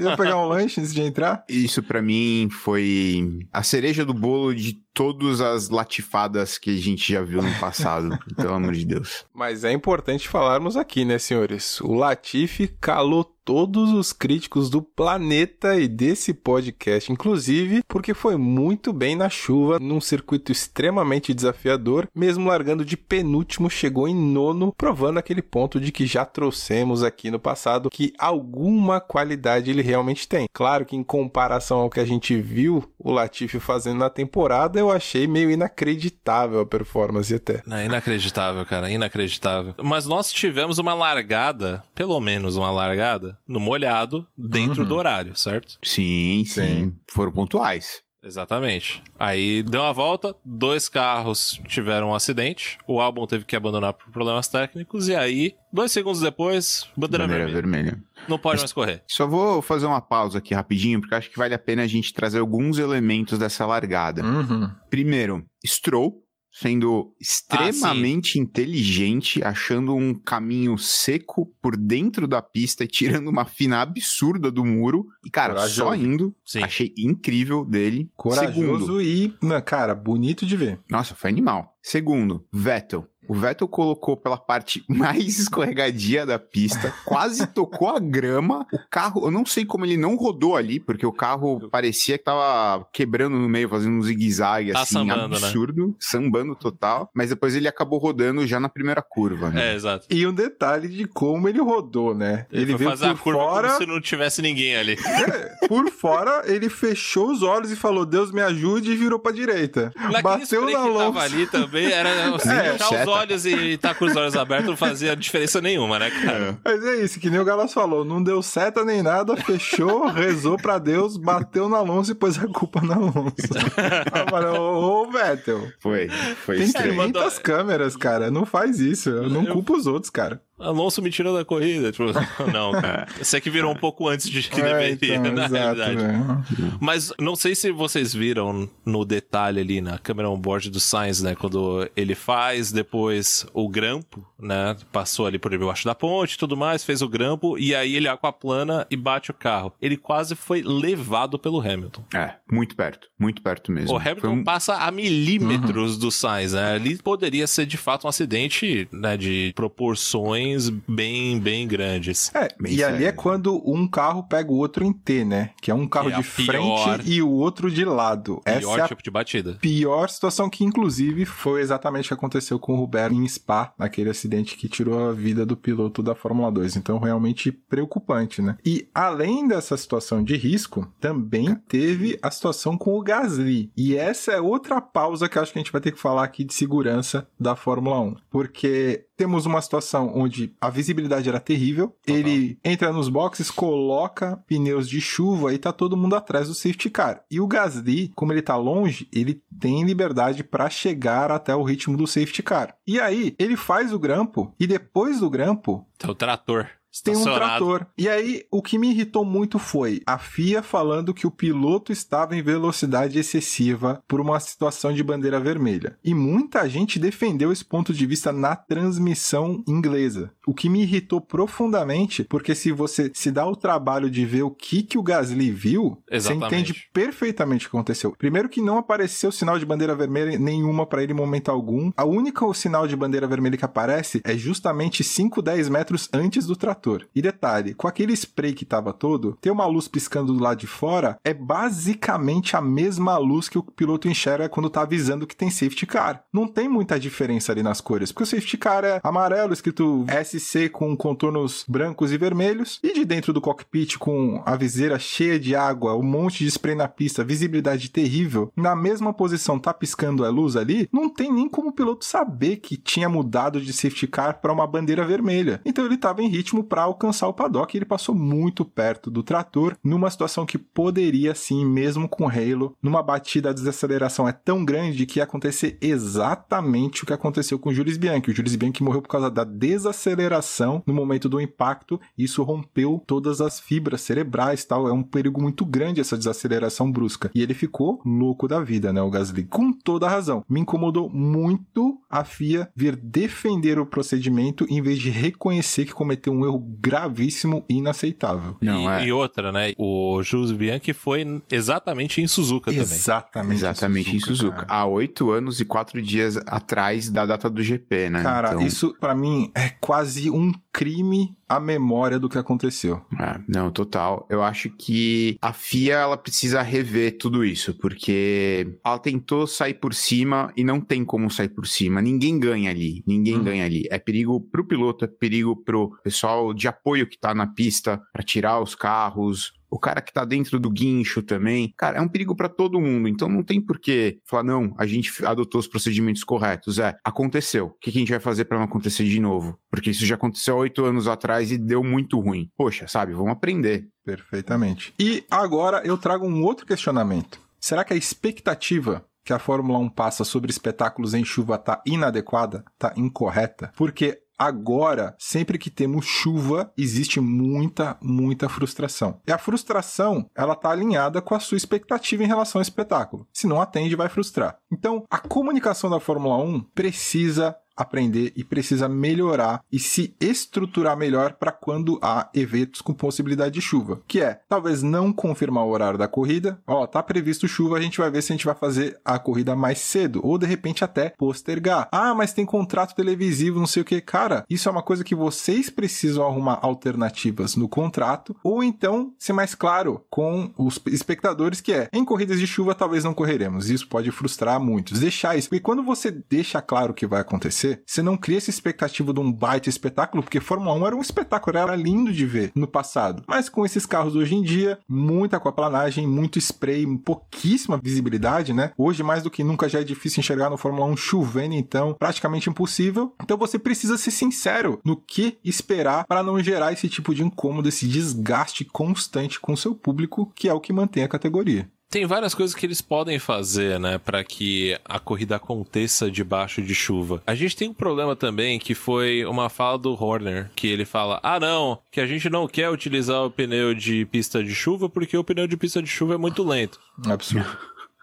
Ia pegar um lanche antes de entrar? Isso pra mim foi a cereja do bolo de todas as latifadas que a gente já viu no passado, pelo amor de Deus. Mas é importante falarmos aqui, né, senhores? O Latifi calou todos os críticos do planeta e desse podcast, inclusive porque foi muito bem na chuva, num circuito extremamente desafiador, mesmo largando de penúltimo, chegou em nono, provando aquele ponto de que já trouxemos aqui no passado que alguma qualidade ele realmente tem. Claro que em comparação ao que a gente viu o Latifi fazendo na temporada, eu achei meio inacreditável a performance até. É inacreditável, cara, inacreditável. Mas nós tivemos uma largada, pelo menos uma largada, no molhado, dentro uhum. do horário, certo? Sim, sim, sim. Foram pontuais. Exatamente. Aí deu uma volta, dois carros tiveram um acidente, o álbum teve que abandonar por problemas técnicos, e aí, dois segundos depois, bandeira, bandeira vermelha. vermelha. Não pode Mas, mais correr. Só vou fazer uma pausa aqui rapidinho, porque acho que vale a pena a gente trazer alguns elementos dessa largada. Uhum. Primeiro, Stroll, sendo extremamente ah, inteligente, achando um caminho seco por dentro da pista e tirando uma fina absurda do muro. E, cara, Corajoso. só indo. Sim. Achei incrível dele. Corajoso Segundo, e, cara, bonito de ver. Nossa, foi animal. Segundo, Vettel. O Vettel colocou pela parte mais escorregadia da pista, quase tocou a grama. O carro, eu não sei como ele não rodou ali, porque o carro parecia que tava quebrando no meio, fazendo um zigue-zague tá assim, sambando, né? absurdo, né? sambando total. Mas depois ele acabou rodando já na primeira curva. Né? É, exato. E um detalhe de como ele rodou, né? Ele, ele veio fazer por a curva fora... como se não tivesse ninguém ali. É, por fora, ele fechou os olhos e falou: Deus me ajude, e virou pra direita. Naquele Bateu na luz. ali também era assim, é, fechar os olhos e tá com os olhos abertos não fazia diferença nenhuma, né, cara? É. Mas é isso, que nem o Galas falou, não deu seta nem nada, fechou, rezou pra Deus, bateu na Alonso e pôs a culpa na Alonso. Agora, ô, ô Vettel. Foi, foi Tem 500 câmeras, cara, não faz isso, eu não culpo os outros, cara. Alonso me tirou da corrida. Tipo, não, cara. Esse aqui virou um pouco antes de que é, deveria, então, na exato, realidade. Né? Mas não sei se vocês viram no detalhe ali na câmera on-board do Sainz, né? Quando ele faz depois o grampo, né? Passou ali por debaixo da ponte e tudo mais, fez o grampo e aí ele aquaplana e bate o carro. Ele quase foi levado pelo Hamilton. É, muito perto, muito perto mesmo. O Hamilton um... passa a milímetros uhum. do Sainz, né? Ali poderia ser de fato um acidente, né? De proporções bem, bem grandes. É, bem e sério. ali é quando um carro pega o outro em T, né? Que é um carro é de frente e o outro de lado. Pior Essa é tipo de batida. Pior situação que, inclusive, foi exatamente o que aconteceu com o Roberto em Spa, naquele acidente que tirou a vida do piloto da Fórmula 2. Então, realmente preocupante, né? E além dessa situação de risco, também teve a situação com o Gasly. E essa é outra pausa que acho que a gente vai ter que falar aqui de segurança da Fórmula 1. Porque temos uma situação onde a visibilidade era terrível. Ele entra nos boxes, coloca pneus de chuva e tá todo mundo atrás do safety car. E o Gasly, como ele tá longe, ele tem liberdade para chegar até o ritmo do safety car. E aí, ele faz o grampo e depois do grampo, tá o trator tem um trator. E aí, o que me irritou muito foi a FIA falando que o piloto estava em velocidade excessiva por uma situação de bandeira vermelha. E muita gente defendeu esse ponto de vista na transmissão inglesa. O que me irritou profundamente, porque se você se dá o trabalho de ver o que, que o Gasly viu, Exatamente. você entende perfeitamente o que aconteceu. Primeiro que não apareceu sinal de bandeira vermelha nenhuma para ele em momento algum. A única sinal de bandeira vermelha que aparece é justamente 5, 10 metros antes do trator E detalhe, com aquele spray que tava todo, ter uma luz piscando do lado de fora é basicamente a mesma luz que o piloto enxerga quando tá avisando que tem safety car. Não tem muita diferença ali nas cores, porque o safety car é amarelo, escrito SC com contornos brancos e vermelhos, e de dentro do cockpit com a viseira cheia de água, um monte de spray na pista, visibilidade terrível, na mesma posição tá piscando a luz ali, não tem nem como o piloto saber que tinha mudado de safety car para uma bandeira vermelha. Então ele tava em ritmo para alcançar o paddock. Ele passou muito perto do trator, numa situação que poderia sim, mesmo com Halo, numa batida a desaceleração é tão grande que ia acontecer exatamente o que aconteceu com o Jules Bianchi. O Jules Bianchi morreu por causa da desaceleração no momento do impacto. Isso rompeu todas as fibras cerebrais, tal. É um perigo muito grande essa desaceleração brusca. E ele ficou louco da vida, né, o Gasly? Com toda a razão. Me incomodou muito a FIA vir defender o procedimento em vez de reconhecer que cometeu um erro gravíssimo e inaceitável. Não, e, é. e outra, né? O Jules Bianchi foi exatamente em Suzuka também. Exatamente. Exatamente em Suzuka. Em Suzuka. Há oito anos e quatro dias atrás da data do GP, né? Cara, então... isso para mim é quase um crime a memória do que aconteceu. É, não, total. Eu acho que a FIA ela precisa rever tudo isso, porque ela tentou sair por cima e não tem como sair por cima. Ninguém ganha ali, ninguém hum. ganha ali. É perigo pro piloto, é perigo pro pessoal de apoio que tá na pista para tirar os carros, o cara que tá dentro do guincho também. Cara, é um perigo para todo mundo. Então não tem por que falar, não, a gente adotou os procedimentos corretos. É, aconteceu. O que a gente vai fazer para não acontecer de novo? Porque isso já aconteceu oito anos atrás e deu muito ruim. Poxa, sabe, vamos aprender. Perfeitamente. E agora eu trago um outro questionamento. Será que a expectativa que a Fórmula 1 passa sobre espetáculos em chuva tá inadequada, tá incorreta? Porque Agora, sempre que temos chuva, existe muita, muita frustração. E a frustração, ela tá alinhada com a sua expectativa em relação ao espetáculo. Se não atende, vai frustrar. Então, a comunicação da Fórmula 1 precisa aprender e precisa melhorar e se estruturar melhor para quando há eventos com possibilidade de chuva, que é talvez não confirmar o horário da corrida, ó, tá previsto chuva, a gente vai ver se a gente vai fazer a corrida mais cedo ou de repente até postergar. Ah, mas tem contrato televisivo, não sei o que, cara, isso é uma coisa que vocês precisam arrumar alternativas no contrato ou então ser mais claro com os espectadores que é, em corridas de chuva talvez não correremos. Isso pode frustrar muitos. Deixar isso, e quando você deixa claro o que vai acontecer você não cria essa expectativa de um baita espetáculo, porque Fórmula 1 era um espetáculo, era lindo de ver no passado. Mas com esses carros hoje em dia, muita aquaplanagem, muito spray, pouquíssima visibilidade, né? Hoje, mais do que nunca, já é difícil enxergar no Fórmula 1 chovendo, então, praticamente impossível. Então você precisa ser sincero no que esperar para não gerar esse tipo de incômodo, esse desgaste constante com o seu público, que é o que mantém a categoria. Tem várias coisas que eles podem fazer, né, para que a corrida aconteça debaixo de chuva. A gente tem um problema também que foi uma fala do Horner, que ele fala: "Ah, não, que a gente não quer utilizar o pneu de pista de chuva porque o pneu de pista de chuva é muito lento". Absurdo.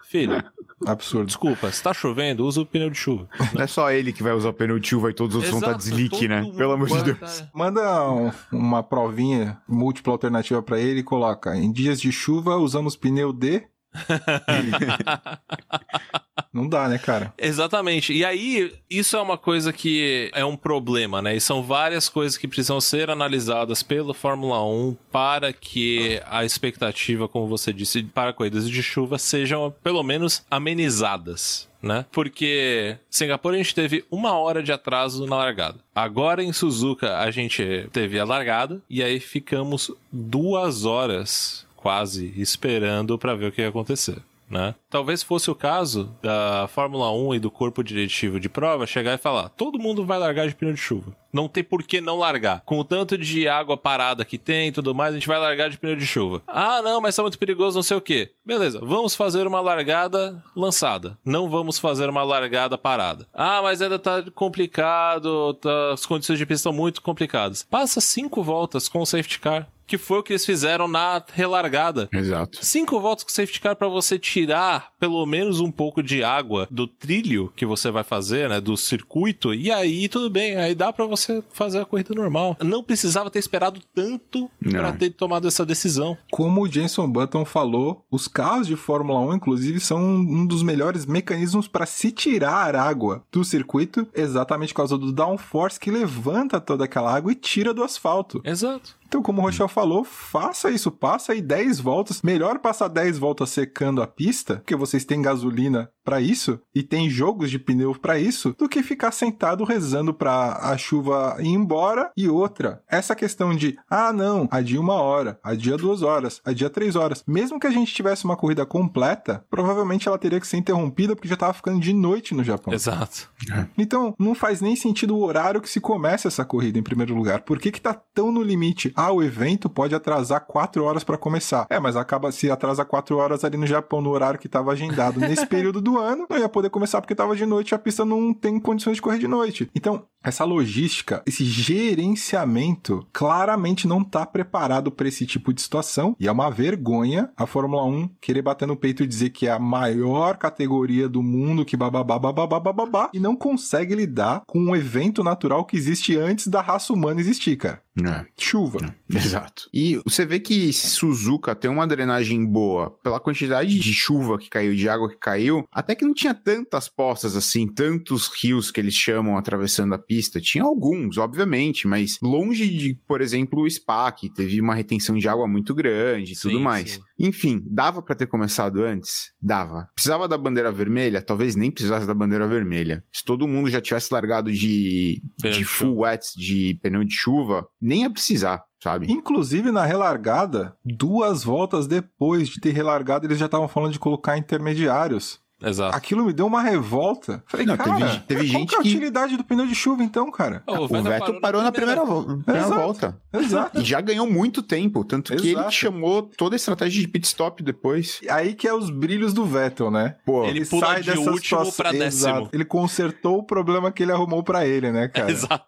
Filho, Absurdo. Desculpa, se tá chovendo, usa o pneu de chuva. Não é só ele que vai usar o pneu de chuva e todos os outros vão estar tá deslique, né? Pelo amor de Deus. Manda um, uma provinha múltipla alternativa para ele e coloca: em dias de chuva usamos pneu de Não dá, né, cara? Exatamente. E aí, isso é uma coisa que é um problema, né? E são várias coisas que precisam ser analisadas pelo Fórmula 1 para que a expectativa, como você disse, para corridas de chuva sejam pelo menos amenizadas. Né? Porque Singapura a gente teve uma hora de atraso na largada. Agora em Suzuka a gente teve a largada e aí ficamos duas horas quase esperando para ver o que ia acontecer. Né? Talvez fosse o caso da Fórmula 1 e do corpo diretivo de prova chegar e falar: todo mundo vai largar de pneu de chuva. Não tem por que não largar. Com o tanto de água parada que tem e tudo mais, a gente vai largar de pneu de chuva. Ah, não, mas tá muito perigoso, não sei o que. Beleza, vamos fazer uma largada lançada. Não vamos fazer uma largada parada. Ah, mas ainda tá complicado, tá... as condições de pista estão muito complicadas. Passa cinco voltas com o safety car que foi o que eles fizeram na relargada. Exato. Cinco voltas com safety car para você tirar pelo menos um pouco de água do trilho que você vai fazer, né, do circuito, e aí tudo bem, aí dá para você fazer a corrida normal. Não precisava ter esperado tanto para ter tomado essa decisão. Como o Jenson Button falou, os carros de Fórmula 1 inclusive são um dos melhores mecanismos para se tirar água do circuito, exatamente por causa do downforce que levanta toda aquela água e tira do asfalto. Exato. Então, como o Rochelle falou, faça isso, passa aí 10 voltas. Melhor passar 10 voltas secando a pista, porque vocês têm gasolina para isso e tem jogos de pneu para isso, do que ficar sentado rezando para a chuva ir embora. E outra, essa questão de, ah, não, adia uma hora, adia duas horas, adia três horas. Mesmo que a gente tivesse uma corrida completa, provavelmente ela teria que ser interrompida porque já tava ficando de noite no Japão. Exato. Então, não faz nem sentido o horário que se começa essa corrida em primeiro lugar. Por que que tá tão no limite? ah, o evento pode atrasar quatro horas para começar. É, mas acaba se atrasa quatro horas ali no Japão, no horário que estava agendado nesse período do ano, não ia poder começar porque estava de noite e a pista não tem condições de correr de noite. Então, essa logística, esse gerenciamento, claramente não está preparado para esse tipo de situação e é uma vergonha a Fórmula 1 querer bater no peito e dizer que é a maior categoria do mundo, que bababá, bababá, bababá, e não consegue lidar com um evento natural que existe antes da raça humana existir, cara. É. Chuva. É. Exato. E você vê que Suzuka tem uma drenagem boa pela quantidade de chuva que caiu, de água que caiu, até que não tinha tantas poças assim, tantos rios que eles chamam atravessando a pista. Tinha alguns, obviamente, mas longe de, por exemplo, o Spa, que teve uma retenção de água muito grande e tudo mais. Sim. Enfim, dava para ter começado antes? Dava. Precisava da bandeira vermelha? Talvez nem precisasse da bandeira vermelha. Se todo mundo já tivesse largado de, de full wets, de pneu de chuva, nem ia precisar. sabe? Inclusive, na relargada, duas voltas depois de ter relargado, eles já estavam falando de colocar intermediários. Exato. Aquilo me deu uma revolta. Falei, Não, cara, teve- teve qual gente que é a que- utilidade do pneu de chuva então, cara? Oh, O Vettel, parou na primeira, vo- primeira Exato. volta. Exato. E já ganhou muito tempo, tanto que ele Exato. que chamou toda a estratégia de pit stop depois. Aí que é os brilhos do Vettel, né? Pô, Ele pula de último pra décimo. Exato. Ele consertou o problema que ele arrumou pra ele, né, cara? Exato.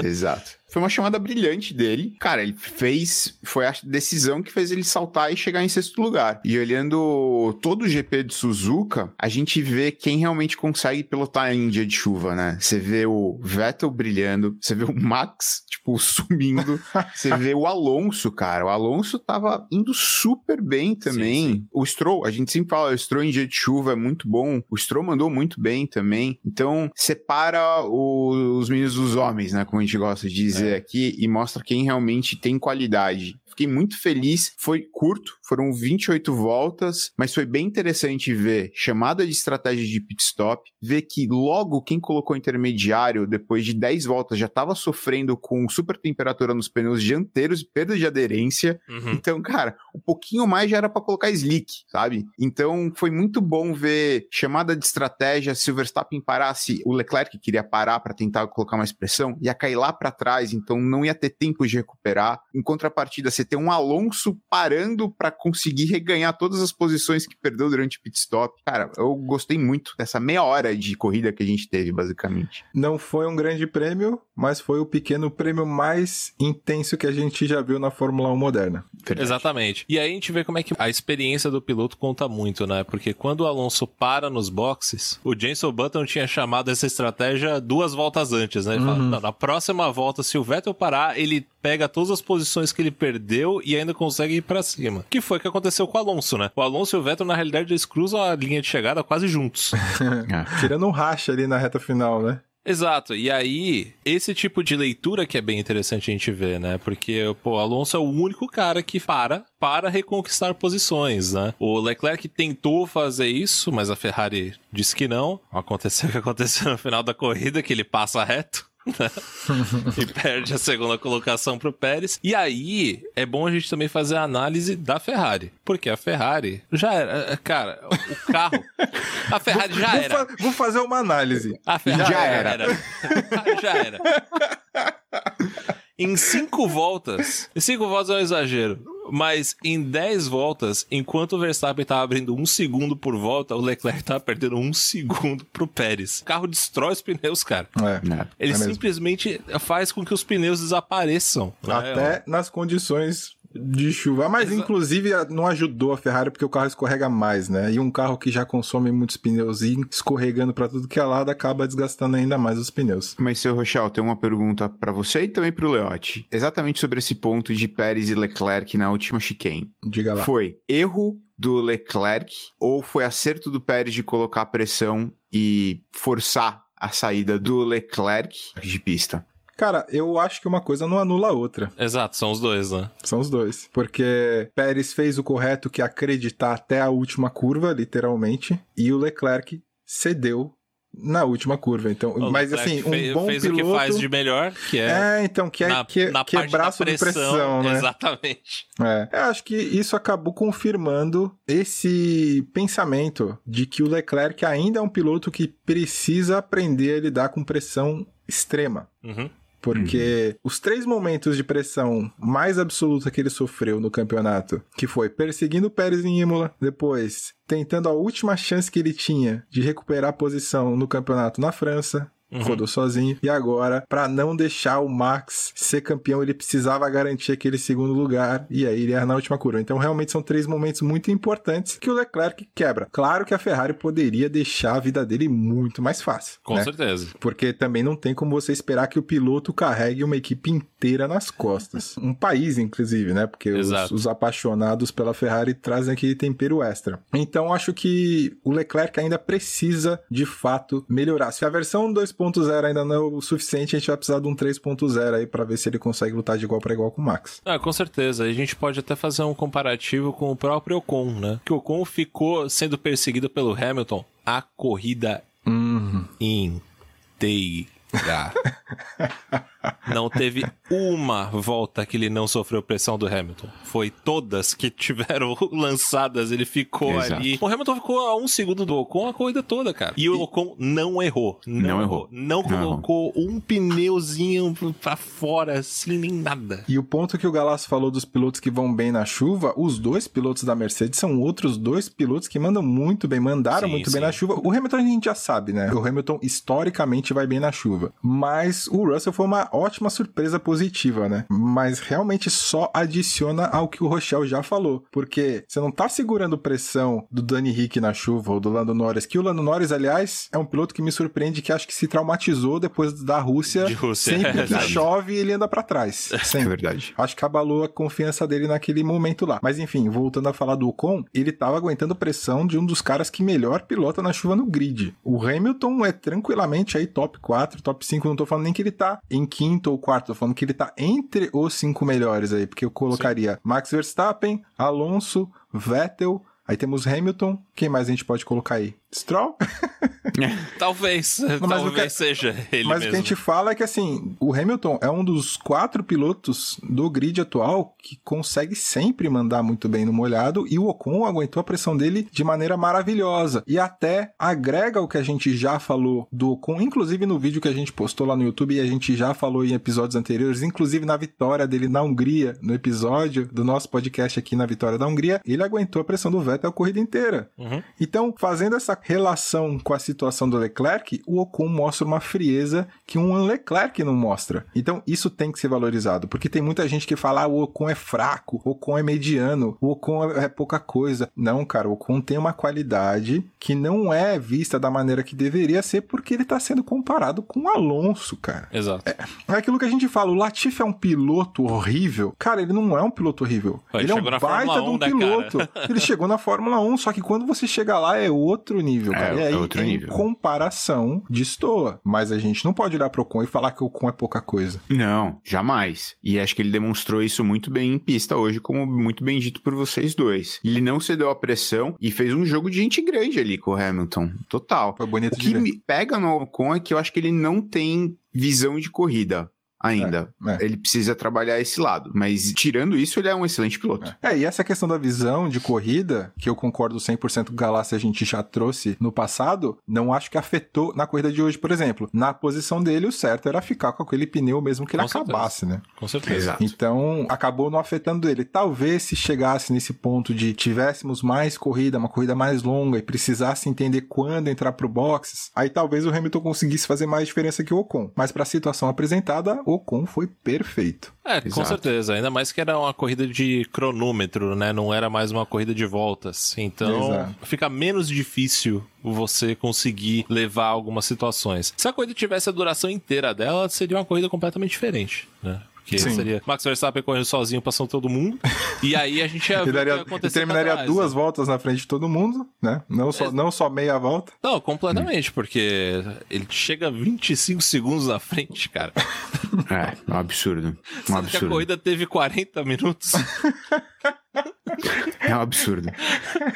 Exato. Foi uma chamada brilhante dele. Cara, ele fez. Foi a decisão que fez ele saltar e chegar em sexto lugar. E olhando todo o GP de Suzuka, a gente vê quem realmente consegue pilotar em dia de chuva, né? Você vê o Vettel brilhando, você vê o Max, tipo, sumindo. você vê o Alonso, cara. O Alonso tava indo super bem também. Sim, sim. O Stroll, a gente sempre fala, o Stroll em dia de chuva é muito bom. O Stroll mandou muito bem também. Então, separa os meninos dos homens, né? Como a gente gosta de dizer aqui, e mostra quem realmente tem qualidade. Fiquei muito feliz. Foi curto, foram 28 voltas, mas foi bem interessante ver chamada de estratégia de pit stop, ver que logo quem colocou intermediário depois de 10 voltas já estava sofrendo com super temperatura nos pneus dianteiros e perda de aderência. Uhum. Então, cara, um pouquinho mais já era pra colocar slick, sabe? Então, foi muito bom ver chamada de estratégia. Se o Verstappen parasse, o Leclerc queria parar pra tentar colocar mais pressão, ia cair lá pra trás, então não ia ter tempo de recuperar. Em contrapartida, você ter um Alonso parando pra conseguir reganhar todas as posições que perdeu durante o pit stop. Cara, eu gostei muito dessa meia hora de corrida que a gente teve, basicamente. Não foi um grande prêmio, mas foi o pequeno prêmio mais intenso que a gente já viu na Fórmula 1 moderna. Exatamente. E aí a gente vê como é que a experiência do piloto conta muito, né? Porque quando o Alonso para nos boxes, o Jenson Button tinha chamado essa estratégia duas voltas antes, né? Ele fala, Uhum. "Não, na próxima volta, se o Vettel parar, ele pega todas as posições que ele perdeu e ainda consegue ir pra cima. Que foi o que aconteceu com o Alonso, né? O Alonso e o Vettel, na realidade, eles cruzam a linha de chegada quase juntos. Tirando um racha ali na reta final, né? Exato, e aí, esse tipo de leitura que é bem interessante a gente ver, né? Porque, pô, o Alonso é o único cara que para para reconquistar posições, né? O Leclerc tentou fazer isso, mas a Ferrari disse que não. Aconteceu o que aconteceu no final da corrida, que ele passa reto. Né? e perde a segunda colocação pro Pérez. E aí, é bom a gente também fazer a análise da Ferrari. Porque a Ferrari já era. Cara, o carro. A Ferrari já vou, era. fa- vou fazer uma análise. A Ferrari Já era. já era. Em cinco voltas, em cinco voltas é um exagero, mas em dez voltas, enquanto o Verstappen tava abrindo um segundo por volta, o Leclerc tava perdendo um segundo pro Pérez. O carro destrói os pneus, cara. É. Né? Ele É simplesmente faz com que os pneus desapareçam. né? Até nas condições de chuva. Mas, Exa- inclusive, não ajudou a Ferrari porque o carro escorrega mais, né? E um carro que já consome muitos pneus e escorregando pra tudo que é lado acaba desgastando ainda mais os pneus. Mas, seu Rochelle, tem uma pergunta pra você e também pro Leotti. Exatamente sobre esse ponto de Pérez e Leclerc na última chicane. Diga lá. Foi erro do Leclerc ou foi acerto do Pérez de colocar pressão e forçar a saída do Leclerc de pista? Cara, eu acho que uma coisa não anula a outra. Exato, são os dois, né? São os dois. Porque Pérez fez o correto que é acreditar até a última curva, literalmente, e o Leclerc cedeu na última curva. Então, O mas Leclerc assim, um fez, bom fez piloto o que faz de melhor, que é, É, então, que é, na, que, na que é braço de pressão, né? Exatamente. É. Eu acho que isso acabou confirmando esse pensamento de que o Leclerc ainda é um piloto que precisa aprender a lidar com pressão extrema. Uhum. Porque os três momentos de pressão mais absoluta que ele sofreu no campeonato, que foi perseguindo o Pérez em Imola, depois tentando a última chance que ele tinha de recuperar a posição no campeonato na França, Uhum. rodou sozinho, e agora, para não deixar o Max ser campeão, ele precisava garantir aquele segundo lugar, e aí ele erra na última curva. Então, realmente são três momentos muito importantes que o Leclerc quebra. Claro que a Ferrari poderia deixar a vida dele muito mais fácil. Com né? certeza. Porque também não tem como você esperar que o piloto carregue uma equipe inteira nas costas. Um país, inclusive, né? Porque os, os apaixonados pela Ferrari trazem aquele tempero extra. Então, acho que o Leclerc ainda precisa, de fato, melhorar. Se a versão 2.0 ainda não é o suficiente, a gente vai precisar de um 3.0 aí pra ver se ele consegue lutar de igual para igual com o Max. Ah, com certeza. A gente pode até fazer um comparativo com o próprio Ocon, né? Que o Ocon ficou sendo perseguido pelo Hamilton a corrida Uhum. inteira. não teve uma volta que ele não sofreu pressão do Hamilton. Foi todas que tiveram lançadas, ele ficou Exato. ali. O Hamilton ficou a um segundo do Ocon a corrida toda, cara. E o Ocon não errou. Não, Não errou. Não Não colocou um pneuzinho pra fora, assim, nem nada. E o ponto que o Galasso falou dos pilotos que vão bem na chuva, os dois pilotos da Mercedes são outros dois pilotos que mandam muito bem, mandaram Sim, muito sim. bem na chuva. O Hamilton a gente já sabe, né? O Hamilton historicamente vai bem na chuva. Mas o Russell foi uma ótima surpresa positiva, né? Mas realmente só adiciona ao que o Rochelle já falou. Porque você não tá segurando pressão do Danny Rick na chuva ou do Lando Norris, que o Lando Norris, aliás, é um piloto que me surpreende que acho que se traumatizou depois da Rússia. De Rússia, Sempre é que verdade. chove, ele anda pra trás. É Sempre. verdade. Acho que abalou a confiança dele naquele momento lá. Mas enfim, voltando a falar do Ocon, ele tava aguentando pressão de um dos caras que melhor pilota na chuva no grid. O Hamilton é tranquilamente aí top 4, top 5. Não tô falando nem que ele tá em quinto ou quarto, falando que ele tá entre os cinco melhores aí, porque eu colocaria Max Verstappen, Alonso, Vettel. Aí temos Hamilton. Quem mais a gente pode colocar aí? Stroll? Talvez, mas o talvez que- seja ele Mas o mesmo. que a gente fala é que, assim, o Hamilton é um dos quatro pilotos do grid atual que consegue sempre mandar muito bem no molhado e o Ocon aguentou a pressão dele de maneira maravilhosa. E até agrega o que a gente já falou do Ocon, inclusive no vídeo que a gente postou lá no YouTube e a gente já falou em episódios anteriores, inclusive na vitória dele na Hungria, no episódio do nosso podcast aqui na vitória da Hungria, ele aguentou a pressão do Vettel a corrida inteira. Uhum. Então, fazendo essa relação com a situação do Leclerc, o Ocon mostra uma frieza que um Leclerc não mostra. Então, isso tem que ser valorizado, porque tem muita gente que fala, ah, o Ocon é fraco, o Ocon é mediano, o Ocon é pouca coisa. Não, cara, o Ocon tem uma qualidade que não é vista da maneira que deveria ser, porque ele tá sendo comparado com o Alonso, cara. Exato. É aquilo que a gente fala, o Latifi é um piloto horrível. Cara, ele não é um piloto horrível. Ele ele é um baita Fórmula de um 1, né, piloto. ele chegou na Fórmula 1, só que quando você chega lá é outro nível, É, cara. e é aí, outro em nível. comparação, destoa. Mas a gente não pode olhar pro Ocon e falar que o Ocon é pouca coisa. Não, jamais. E acho que ele demonstrou isso muito bem em pista hoje, como muito bem dito por vocês dois. Ele não cedeu à pressão e fez um jogo de gente grande ali com o Hamilton. Total. Foi bonito O de que ver. me pega no Ocon é que eu acho que ele não tem visão de corrida ainda. É. Ele precisa trabalhar esse lado. Mas tirando isso, ele é um excelente piloto. É, e essa questão da visão de corrida, que eu concordo 100% com o Galassi, a gente já trouxe no passado, não acho que afetou na corrida de hoje, por exemplo. Na posição dele, o certo era ficar com aquele pneu mesmo que ele Com certeza. acabasse, né? Com certeza. Exato. Então, acabou não afetando ele. Talvez se chegasse nesse ponto de tivéssemos mais corrida, uma corrida mais longa e precisasse entender quando entrar pro boxes, aí talvez o Hamilton conseguisse fazer mais diferença que o Ocon. Mas para a situação apresentada, o Ocon foi perfeito. É, com Exato. certeza. Ainda mais que era uma corrida de cronômetro, né? Não era mais uma corrida de voltas. Então, Exato. fica menos difícil você conseguir levar algumas situações. Se a corrida tivesse a duração inteira dela, seria uma corrida completamente diferente, né? Porque Sim. seria Max Verstappen correndo sozinho, passando todo mundo. e aí a gente ia ver Ele, o que daria, ia terminaria trás, duas né? voltas na frente de todo mundo, né? Não só, não só meia volta. Não, completamente, porque ele chega 25 segundos na frente, cara. É, é um absurdo. Um que a absurdo. corrida teve 40 minutos. É um absurdo.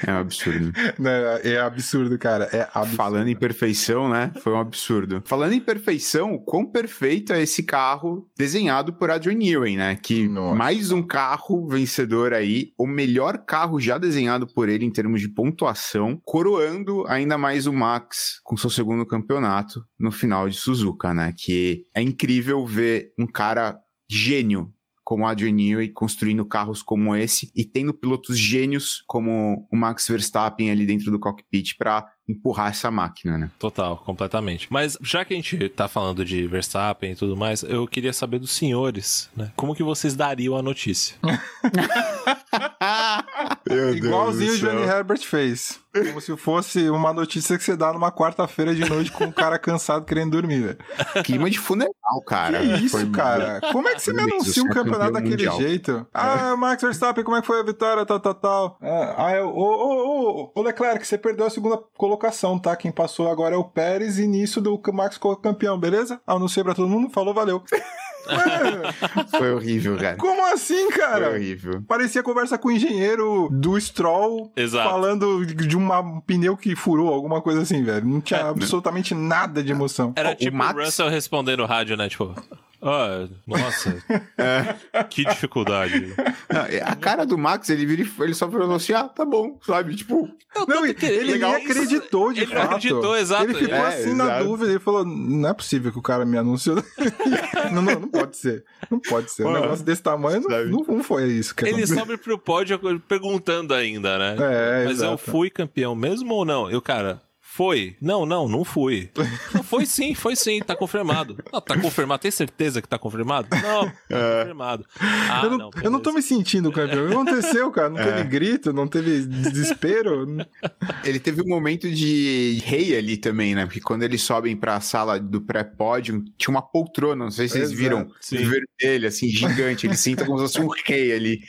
É um absurdo. Né? É absurdo, cara. É absurdo. Falando em perfeição, né? Foi um absurdo. Falando em perfeição, o quão perfeito é esse carro desenhado por Adrian Newey, né? Que Nossa. mais um carro vencedor aí, o melhor carro já desenhado por ele em termos de pontuação, coroando ainda mais o Max com seu segundo campeonato no final de Suzuka, né? Que é incrível ver um cara gênio como o Adrian construindo carros como esse e tendo pilotos gênios como o Max Verstappen ali dentro do cockpit para empurrar essa máquina, né? Total, completamente. Mas já que a gente tá falando de Verstappen e tudo mais, eu queria saber dos senhores, né? Como que vocês dariam a notícia? Igualzinho o Johnny Herbert fez. Como se fosse uma notícia que você dá numa quarta-feira de noite com um cara cansado querendo dormir, velho. Clima de funeral, cara. Que isso, Foi- cara? Como é que você me anuncia um é campeonato daquele mundial. jeito? Ah, Max Verstappen, como é que foi a vitória, tal, tal, tal. Ah, ah, eu, ô, ô, ô, ô, Leclerc, você perdeu a segunda colocação, tá? Quem passou agora é o Pérez e nisso do Max ficou campeão, beleza? Anunciei pra todo mundo, falou, valeu. Foi horrível, cara. como assim, Foi cara? horrível. Parecia conversa com o engenheiro do Stroll Exato. falando de um pneu que furou, alguma coisa assim, velho. Não tinha absolutamente nada de emoção. Era o tipo o Max- Russell respondendo no rádio, né? Tipo, Ah, nossa, É. que dificuldade. Não, A cara do Max, ele vira e ele só falou assim: ah, tá bom, sabe? Tipo, Não, ele, ele legal. acreditou de Ele fato. acreditou, exato. Ele ficou É, assim na exato. dúvida. Ele falou: não é possível que o cara me anunciou. não, não, não pode ser. Não pode ser. Um Mano, negócio desse tamanho não, não, não foi isso que Ele sobe pro pódio perguntando ainda, né? É, Mas eu exato. fui campeão mesmo ou não? Eu, cara, foi? Não, não, não fui. Não, foi sim, foi sim, tá confirmado. Não, tá confirmado, tem certeza que tá confirmado? Não, tá É. confirmado. Ah, eu, não, eu não tô me sentindo campeão. O que aconteceu, cara? Não É. teve grito, não teve desespero. ele teve um momento de rei ali também, né? Porque quando eles sobem pra sala do pré-pódio, tinha uma poltrona, não sei se vocês Exato, viram, sim. vermelha, assim, gigante. Ele senta como se fosse um rei ali.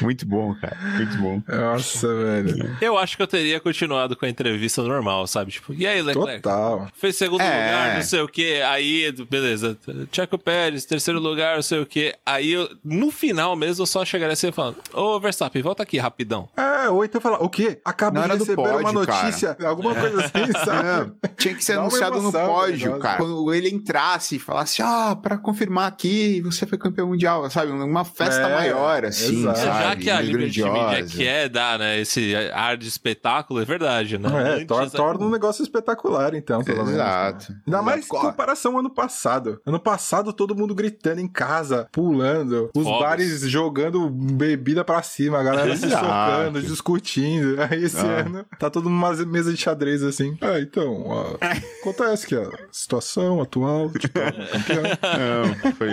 Muito bom, cara. Muito bom. Nossa, velho. Eu acho que eu teria continuado com a entrevista normal, sabe? Tipo, e aí, Leclerc? Total. Fez segundo É. lugar, não sei o que. Aí, beleza. Checo Pérez, terceiro lugar, não sei o que. Aí, eu, no final mesmo, eu só chegaria assim falando: Ô, Verstappen, volta aqui rapidão. É, ou então falar, o quê? Acabo Na de receber uma pódio, cara. notícia, alguma coisa assim, sabe? Não, tinha que ser Dá uma anunciado no emoção, pódio, negócio. cara. Quando ele entrasse e falasse, ah, pra confirmar aqui, você foi campeão mundial, sabe? Uma festa É, maior, assim, exato. sabe? Já que a Liberty Media quer dar, né, esse ar de espetáculo, é verdade, né? É, torna um negócio espetacular, então, pelo menos. Exato. Ainda mais em Exato. comparação ao ano passado. Ano passado, todo mundo gritando em casa, pulando, os Fogos. bares jogando bebida pra cima, a galera se Exato. socando, discutindo. Aí esse Ah. ano tá todo mundo numa mesa de xadrez assim. Ah, então, ó, acontece que a situação atual, tipo, campeão. Não, foi.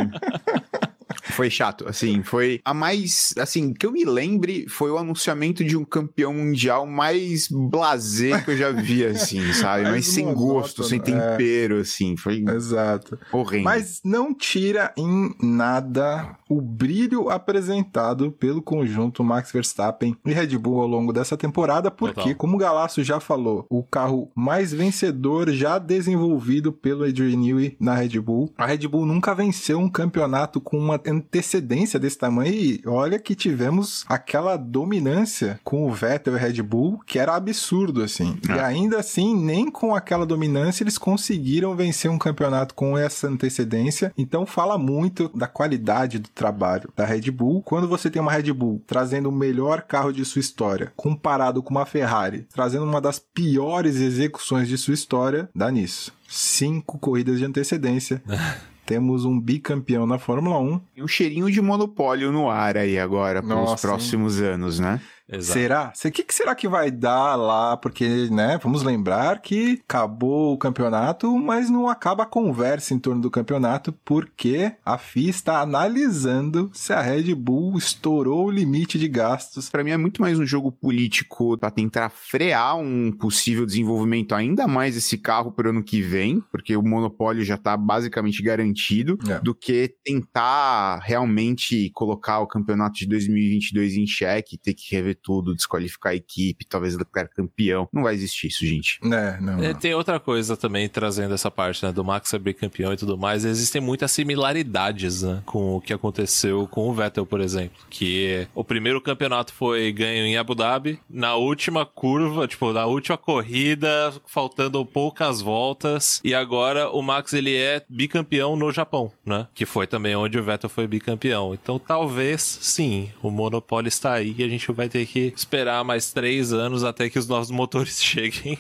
Foi chato, assim, foi a mais, assim, que eu me lembre foi o anunciamento de um campeão mundial mais blasé que eu já vi, assim, sabe? Mais Mas sem gosto, sem é. tempero, assim, foi Exato. horrendo. Mas não tira em nada o brilho apresentado pelo conjunto Max Verstappen e Red Bull ao longo dessa temporada, porque, Total. como o Galaço já falou, o carro mais vencedor já desenvolvido pelo Adrian Newey na Red Bull. A Red Bull nunca venceu um campeonato com uma antecedência desse tamanho e olha que tivemos aquela dominância com o Vettel e Red Bull que era absurdo, assim. E ainda assim, nem com aquela dominância eles conseguiram vencer um campeonato com essa antecedência. Então fala muito da qualidade do trabalho da Red Bull. Quando você tem uma Red Bull trazendo o melhor carro de sua história, comparado com uma Ferrari, trazendo uma das piores execuções de sua história, dá nisso. Cinco corridas de antecedência. Temos um bicampeão na Fórmula 1. Tem um cheirinho de monopólio no ar aí agora, pelos Nossa, próximos anos, né? Exato. Será? O que, que será que vai dar lá? Porque, né, vamos lembrar que acabou o campeonato, mas não acaba a conversa em torno do campeonato, porque a FIA está analisando se a Red Bull estourou o limite de gastos. Pra mim é muito mais um jogo político pra tentar frear um possível desenvolvimento ainda mais desse carro pro ano que vem, porque o monopólio já tá basicamente garantido, É. do que tentar realmente colocar o campeonato de 2022 em xeque, ter que rever tudo, desqualificar a equipe, talvez Leclerc campeão. Não vai existir isso, gente. Né, não. É, não. tem outra coisa também trazendo essa parte né, do Max ser bicampeão e tudo mais. Existem muitas similaridades né, com o que aconteceu com o Vettel, por exemplo. Que o primeiro campeonato foi ganho em Abu Dhabi. Na última curva, tipo, na última corrida, faltando poucas voltas. E agora o Max ele é bicampeão no Japão, né? Que foi também onde o Vettel foi bicampeão. Então talvez sim, o monopólio está aí e a gente vai ter que esperar mais três anos até que os novos motores cheguem.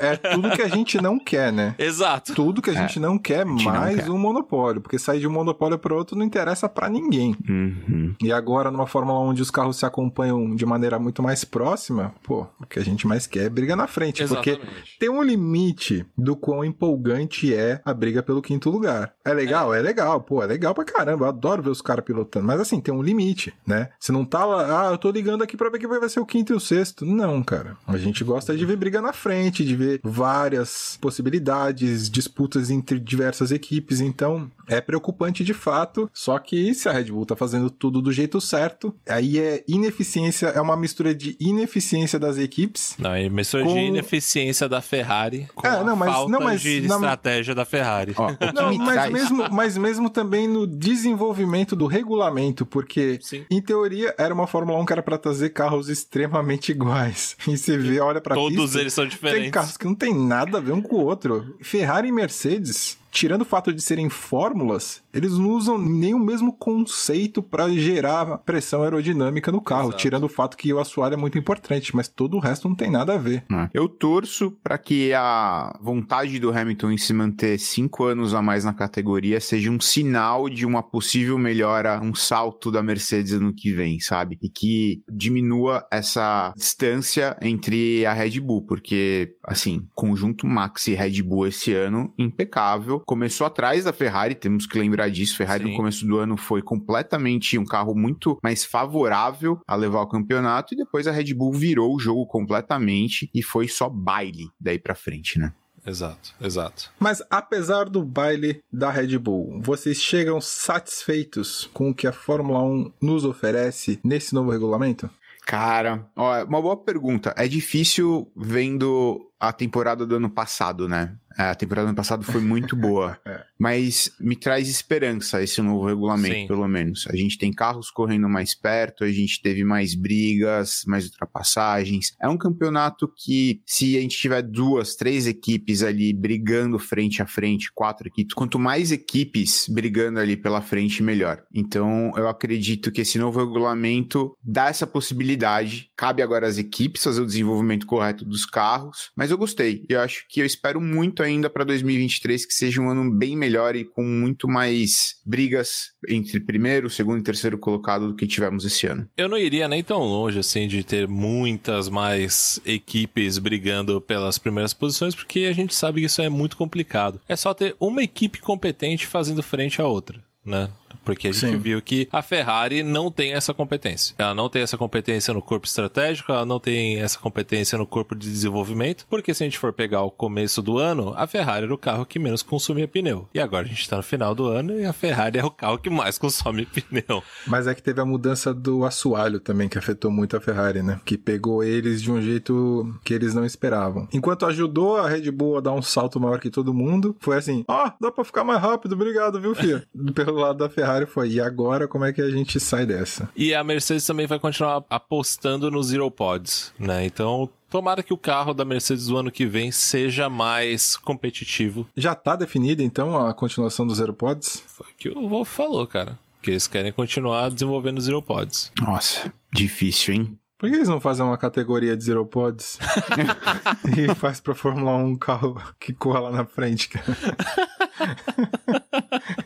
É, é tudo que a gente não quer, né? Exato. Tudo que a gente não quer gente não mais quer. um monopólio, porque sair de um monopólio para outro não interessa para ninguém. Uhum. E agora, numa Fórmula 1 onde os carros se acompanham de maneira muito mais próxima, pô, o que a gente mais quer é briga na frente. Porque Exatamente. tem um limite do quão empolgante é a briga pelo quinto lugar. É legal? É, legal, pô, é legal pra caramba. Eu adoro ver os caras pilotando. Mas assim, tem um limite, né? Você não tá lá, ah, eu tô ligando aqui pra quem vai ser o quinto e o sexto. Não, cara. A gente gosta de ver briga na frente, de ver várias possibilidades, disputas entre diversas equipes. Então, é preocupante de fato. Só que se a Red Bull tá fazendo tudo do jeito certo, aí é ineficiência, é uma mistura de ineficiência das equipes Não, é mistura Com- de ineficiência da Ferrari com É, não, mas- falta não, mas de na- estratégia da Ferrari. Ó, Não, mas traz- mesmo, mas mesmo também no desenvolvimento do regulamento, porque Sim. em teoria era uma Fórmula 1 que era pra trazer carros extremamente iguais. E você vê, olha pra Todos pista, eles são tem diferentes. carros que não tem nada a ver um com o outro. Ferrari e Mercedes tirando o fato de serem fórmulas, eles não usam nem o mesmo conceito para gerar pressão aerodinâmica no carro, Exato. tirando o fato que o assoalho é muito importante, mas todo o resto não tem nada a ver. É. Eu torço para que a vontade do Hamilton em se manter cinco anos a mais na categoria seja um sinal de uma possível melhora, um salto da Mercedes no que vem, sabe? E que diminua essa distância entre a Red Bull, porque, assim, conjunto Max e Red Bull esse ano, impecável. Começou atrás da Ferrari, temos que lembrar disso. Ferrari Sim. no começo do ano foi completamente um carro muito mais favorável a levar o campeonato, e depois a Red Bull virou o jogo completamente e foi só baile daí pra frente, né? Exato, exato. Mas apesar do baile da Red Bull, vocês chegam satisfeitos com o que a Fórmula 1 nos oferece nesse novo regulamento? Cara, ó, uma boa pergunta. É difícil vendo a temporada do ano passado, né? É, a temporada do ano passado foi muito boa. é. Mas me traz esperança esse novo regulamento, Sim. pelo menos. A gente tem carros correndo mais perto, a gente teve mais brigas, mais ultrapassagens. É um campeonato que, se a gente tiver duas, três equipes ali brigando frente a frente, quatro equipes, quanto mais equipes brigando ali pela frente, melhor. Então, eu acredito que esse novo regulamento dá essa possibilidade. Cabe agora às equipes fazer o desenvolvimento correto dos carros, mas eu gostei. Eu acho que eu espero muito ainda para 2023 que seja um ano bem melhor e com muito mais brigas entre primeiro, segundo e terceiro colocado do que tivemos esse ano. Eu não iria nem tão longe assim de ter muitas mais equipes brigando pelas primeiras posições, porque a gente sabe que isso é muito complicado. É só ter uma equipe competente fazendo frente à outra, né? Porque a gente Sim. viu que a Ferrari não tem essa competência. Ela não tem essa competência no corpo estratégico, ela não tem essa competência no corpo de desenvolvimento, porque se a gente for pegar o começo do ano, a Ferrari era o carro que menos consumia pneu. E agora a gente tá no final do ano e a Ferrari é o carro que mais consome pneu. Mas é que teve a mudança do assoalho também, que afetou muito a Ferrari, né? Que pegou eles de um jeito que eles não esperavam. Enquanto ajudou a Red Bull a dar um salto maior que todo mundo, foi assim: ó, oh, dá pra ficar mais rápido, obrigado, viu, filho? Pelo lado da Ferrari Ferrari foi, e agora como é que a gente sai dessa? E a Mercedes também vai continuar apostando nos Zero Pods, né? Então, Tomara que o carro da Mercedes do ano que vem seja mais competitivo. Já tá definida, então, a continuação dos Zero Pods? Foi o que o Wolf falou, cara. Que eles querem continuar desenvolvendo os Zero Pods. Nossa, difícil, hein? Por que eles não fazem uma categoria de Zero Pods? e faz pra Fórmula 1 um carro que corra lá na frente, cara?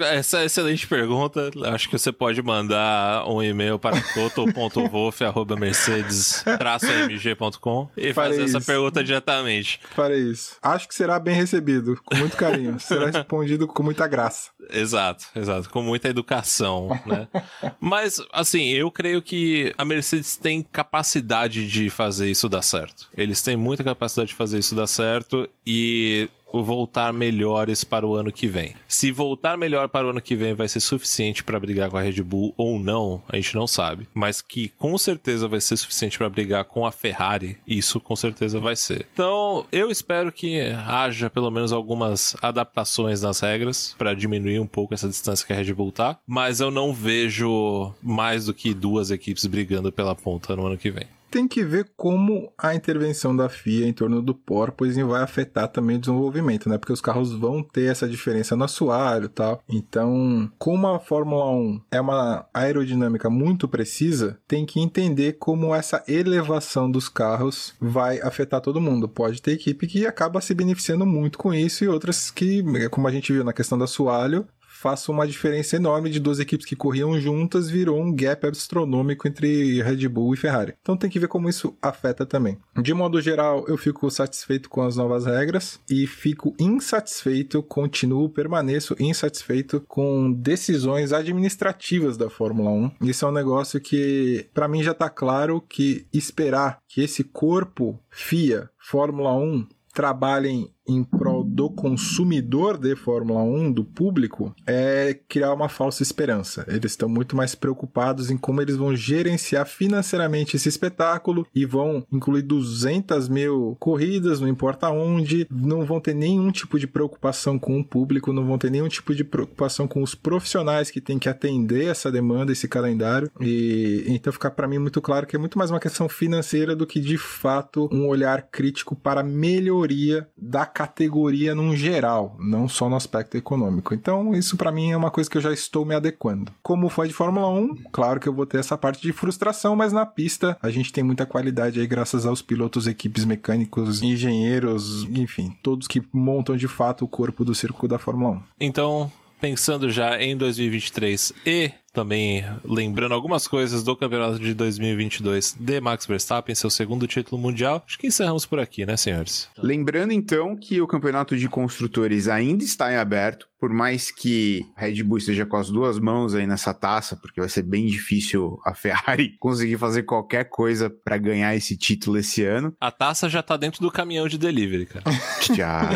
Essa é excelente pergunta. Acho que você pode mandar um e-mail para toto.wolf.mercedes-mg.com e fazer essa pergunta diretamente. Farei isso. Acho que será bem recebido, com muito carinho. será respondido com muita graça. Exato, exato. Com muita educação, né? Mas, assim, eu creio que a Mercedes tem capacidade de fazer isso dar certo. Eles têm muita capacidade de fazer isso dar certo e voltar melhores para o ano que vem. Se voltar melhor para o ano que vem vai ser suficiente para brigar com a Red Bull ou não, a gente não sabe. Mas que com certeza vai ser suficiente para brigar com a Ferrari, isso com certeza vai ser. Então, eu espero que haja pelo menos algumas adaptações nas regras para diminuir um pouco essa distância que a Red Bull tá, mas eu não vejo mais do que duas equipes brigando pela ponta no ano que vem tem que ver como a intervenção da FIA em torno do porpoising vai afetar também o desenvolvimento, né? Porque os carros vão ter essa diferença no assoalho e tal. Então, como a Fórmula 1 é uma aerodinâmica muito precisa, tem que entender como essa elevação dos carros vai afetar todo mundo. Pode ter equipe que acaba se beneficiando muito com isso e outras que, como a gente viu na questão do assoalho, faça uma diferença enorme de duas equipes que corriam juntas, virou um gap astronômico entre Red Bull e Ferrari. Então tem que ver como isso afeta também. De modo geral, eu fico satisfeito com as novas regras e fico insatisfeito, continuo, permaneço insatisfeito com decisões administrativas da Fórmula 1. Isso é um negócio que, para mim, já tá claro que esperar que esse corpo FIA Fórmula 1 trabalhem em do consumidor de Fórmula 1, do público, é criar uma falsa esperança. Eles estão muito mais preocupados em como eles vão gerenciar financeiramente esse espetáculo e vão incluir 200 mil corridas, não importa onde, não vão ter nenhum tipo de preocupação com o público, não vão ter nenhum tipo de preocupação com os profissionais que têm que atender essa demanda, esse calendário. E então fica para mim muito claro que é muito mais uma questão financeira do que de fato um olhar crítico para a melhoria da categoria categoria num geral, não só no aspecto econômico. Então, isso para mim é uma coisa que eu já estou me adequando. Como foi de Fórmula 1, claro que eu vou ter essa parte de frustração, mas na pista a gente tem muita qualidade aí graças aos pilotos, equipes mecânicos, engenheiros, enfim, todos que montam de fato o corpo do circuito da Fórmula 1. Então, pensando já em 2023 e também lembrando algumas coisas do campeonato de 2022 de Max Verstappen, seu segundo título mundial. Acho que encerramos por aqui, né, senhores? Lembrando então que o campeonato de construtores ainda está em aberto, por mais que a Red Bull esteja com as duas mãos aí nessa taça, porque vai ser bem difícil a Ferrari conseguir fazer qualquer coisa para ganhar esse título esse ano. A taça já tá dentro do caminhão de delivery, cara. Já.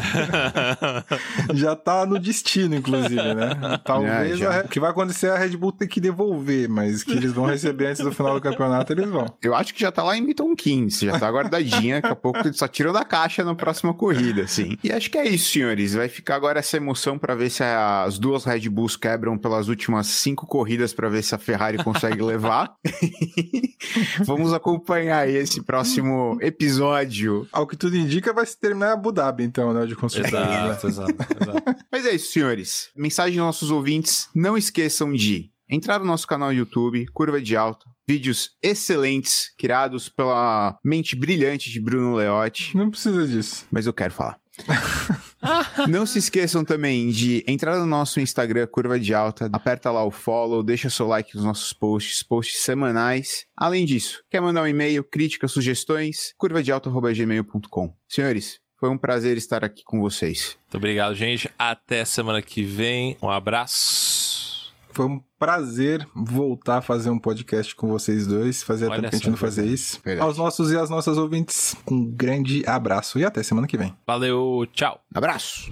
já tá no destino, inclusive, né? Talvez É, já. a- o que vai acontecer é a Red Bull ter que devolver, mas que eles vão receber antes do final do campeonato, eles vão. Eu acho que já tá lá em Milton Keynes, já tá guardadinha, daqui a pouco eles só tiram da caixa na próxima corrida, assim. E acho que é isso, senhores. Vai ficar agora essa emoção pra ver se as duas Red Bulls quebram pelas últimas cinco corridas pra ver se a Ferrari consegue levar. Vamos acompanhar esse próximo episódio. Ao que tudo indica, vai se terminar em Abu Dhabi, então, né? De construtores. né? exato, exato, exato. Mas é isso, senhores. Mensagem aos nossos ouvintes: não esqueçam de entrar no nosso canal no YouTube, Curva de Alta. Vídeos excelentes, criados pela mente brilhante de Bruno Leotti. Não precisa disso. Mas eu quero falar. Não se esqueçam também de entrar no nosso Instagram, Curva de Alta, aperta lá o follow, deixa seu like nos nossos posts, posts semanais. Além disso, quer mandar um e-mail, críticas, sugestões? curvadealta.gmail.com Senhores, foi um prazer estar aqui com vocês. Muito obrigado, gente. Até semana que vem. Um abraço. Foi um prazer voltar a fazer um podcast com vocês dois. Fazia Olha tempo que a gente não fazia isso. Verdade. Aos nossos e às nossas ouvintes, um grande abraço e até semana que vem. Valeu, tchau. Abraço!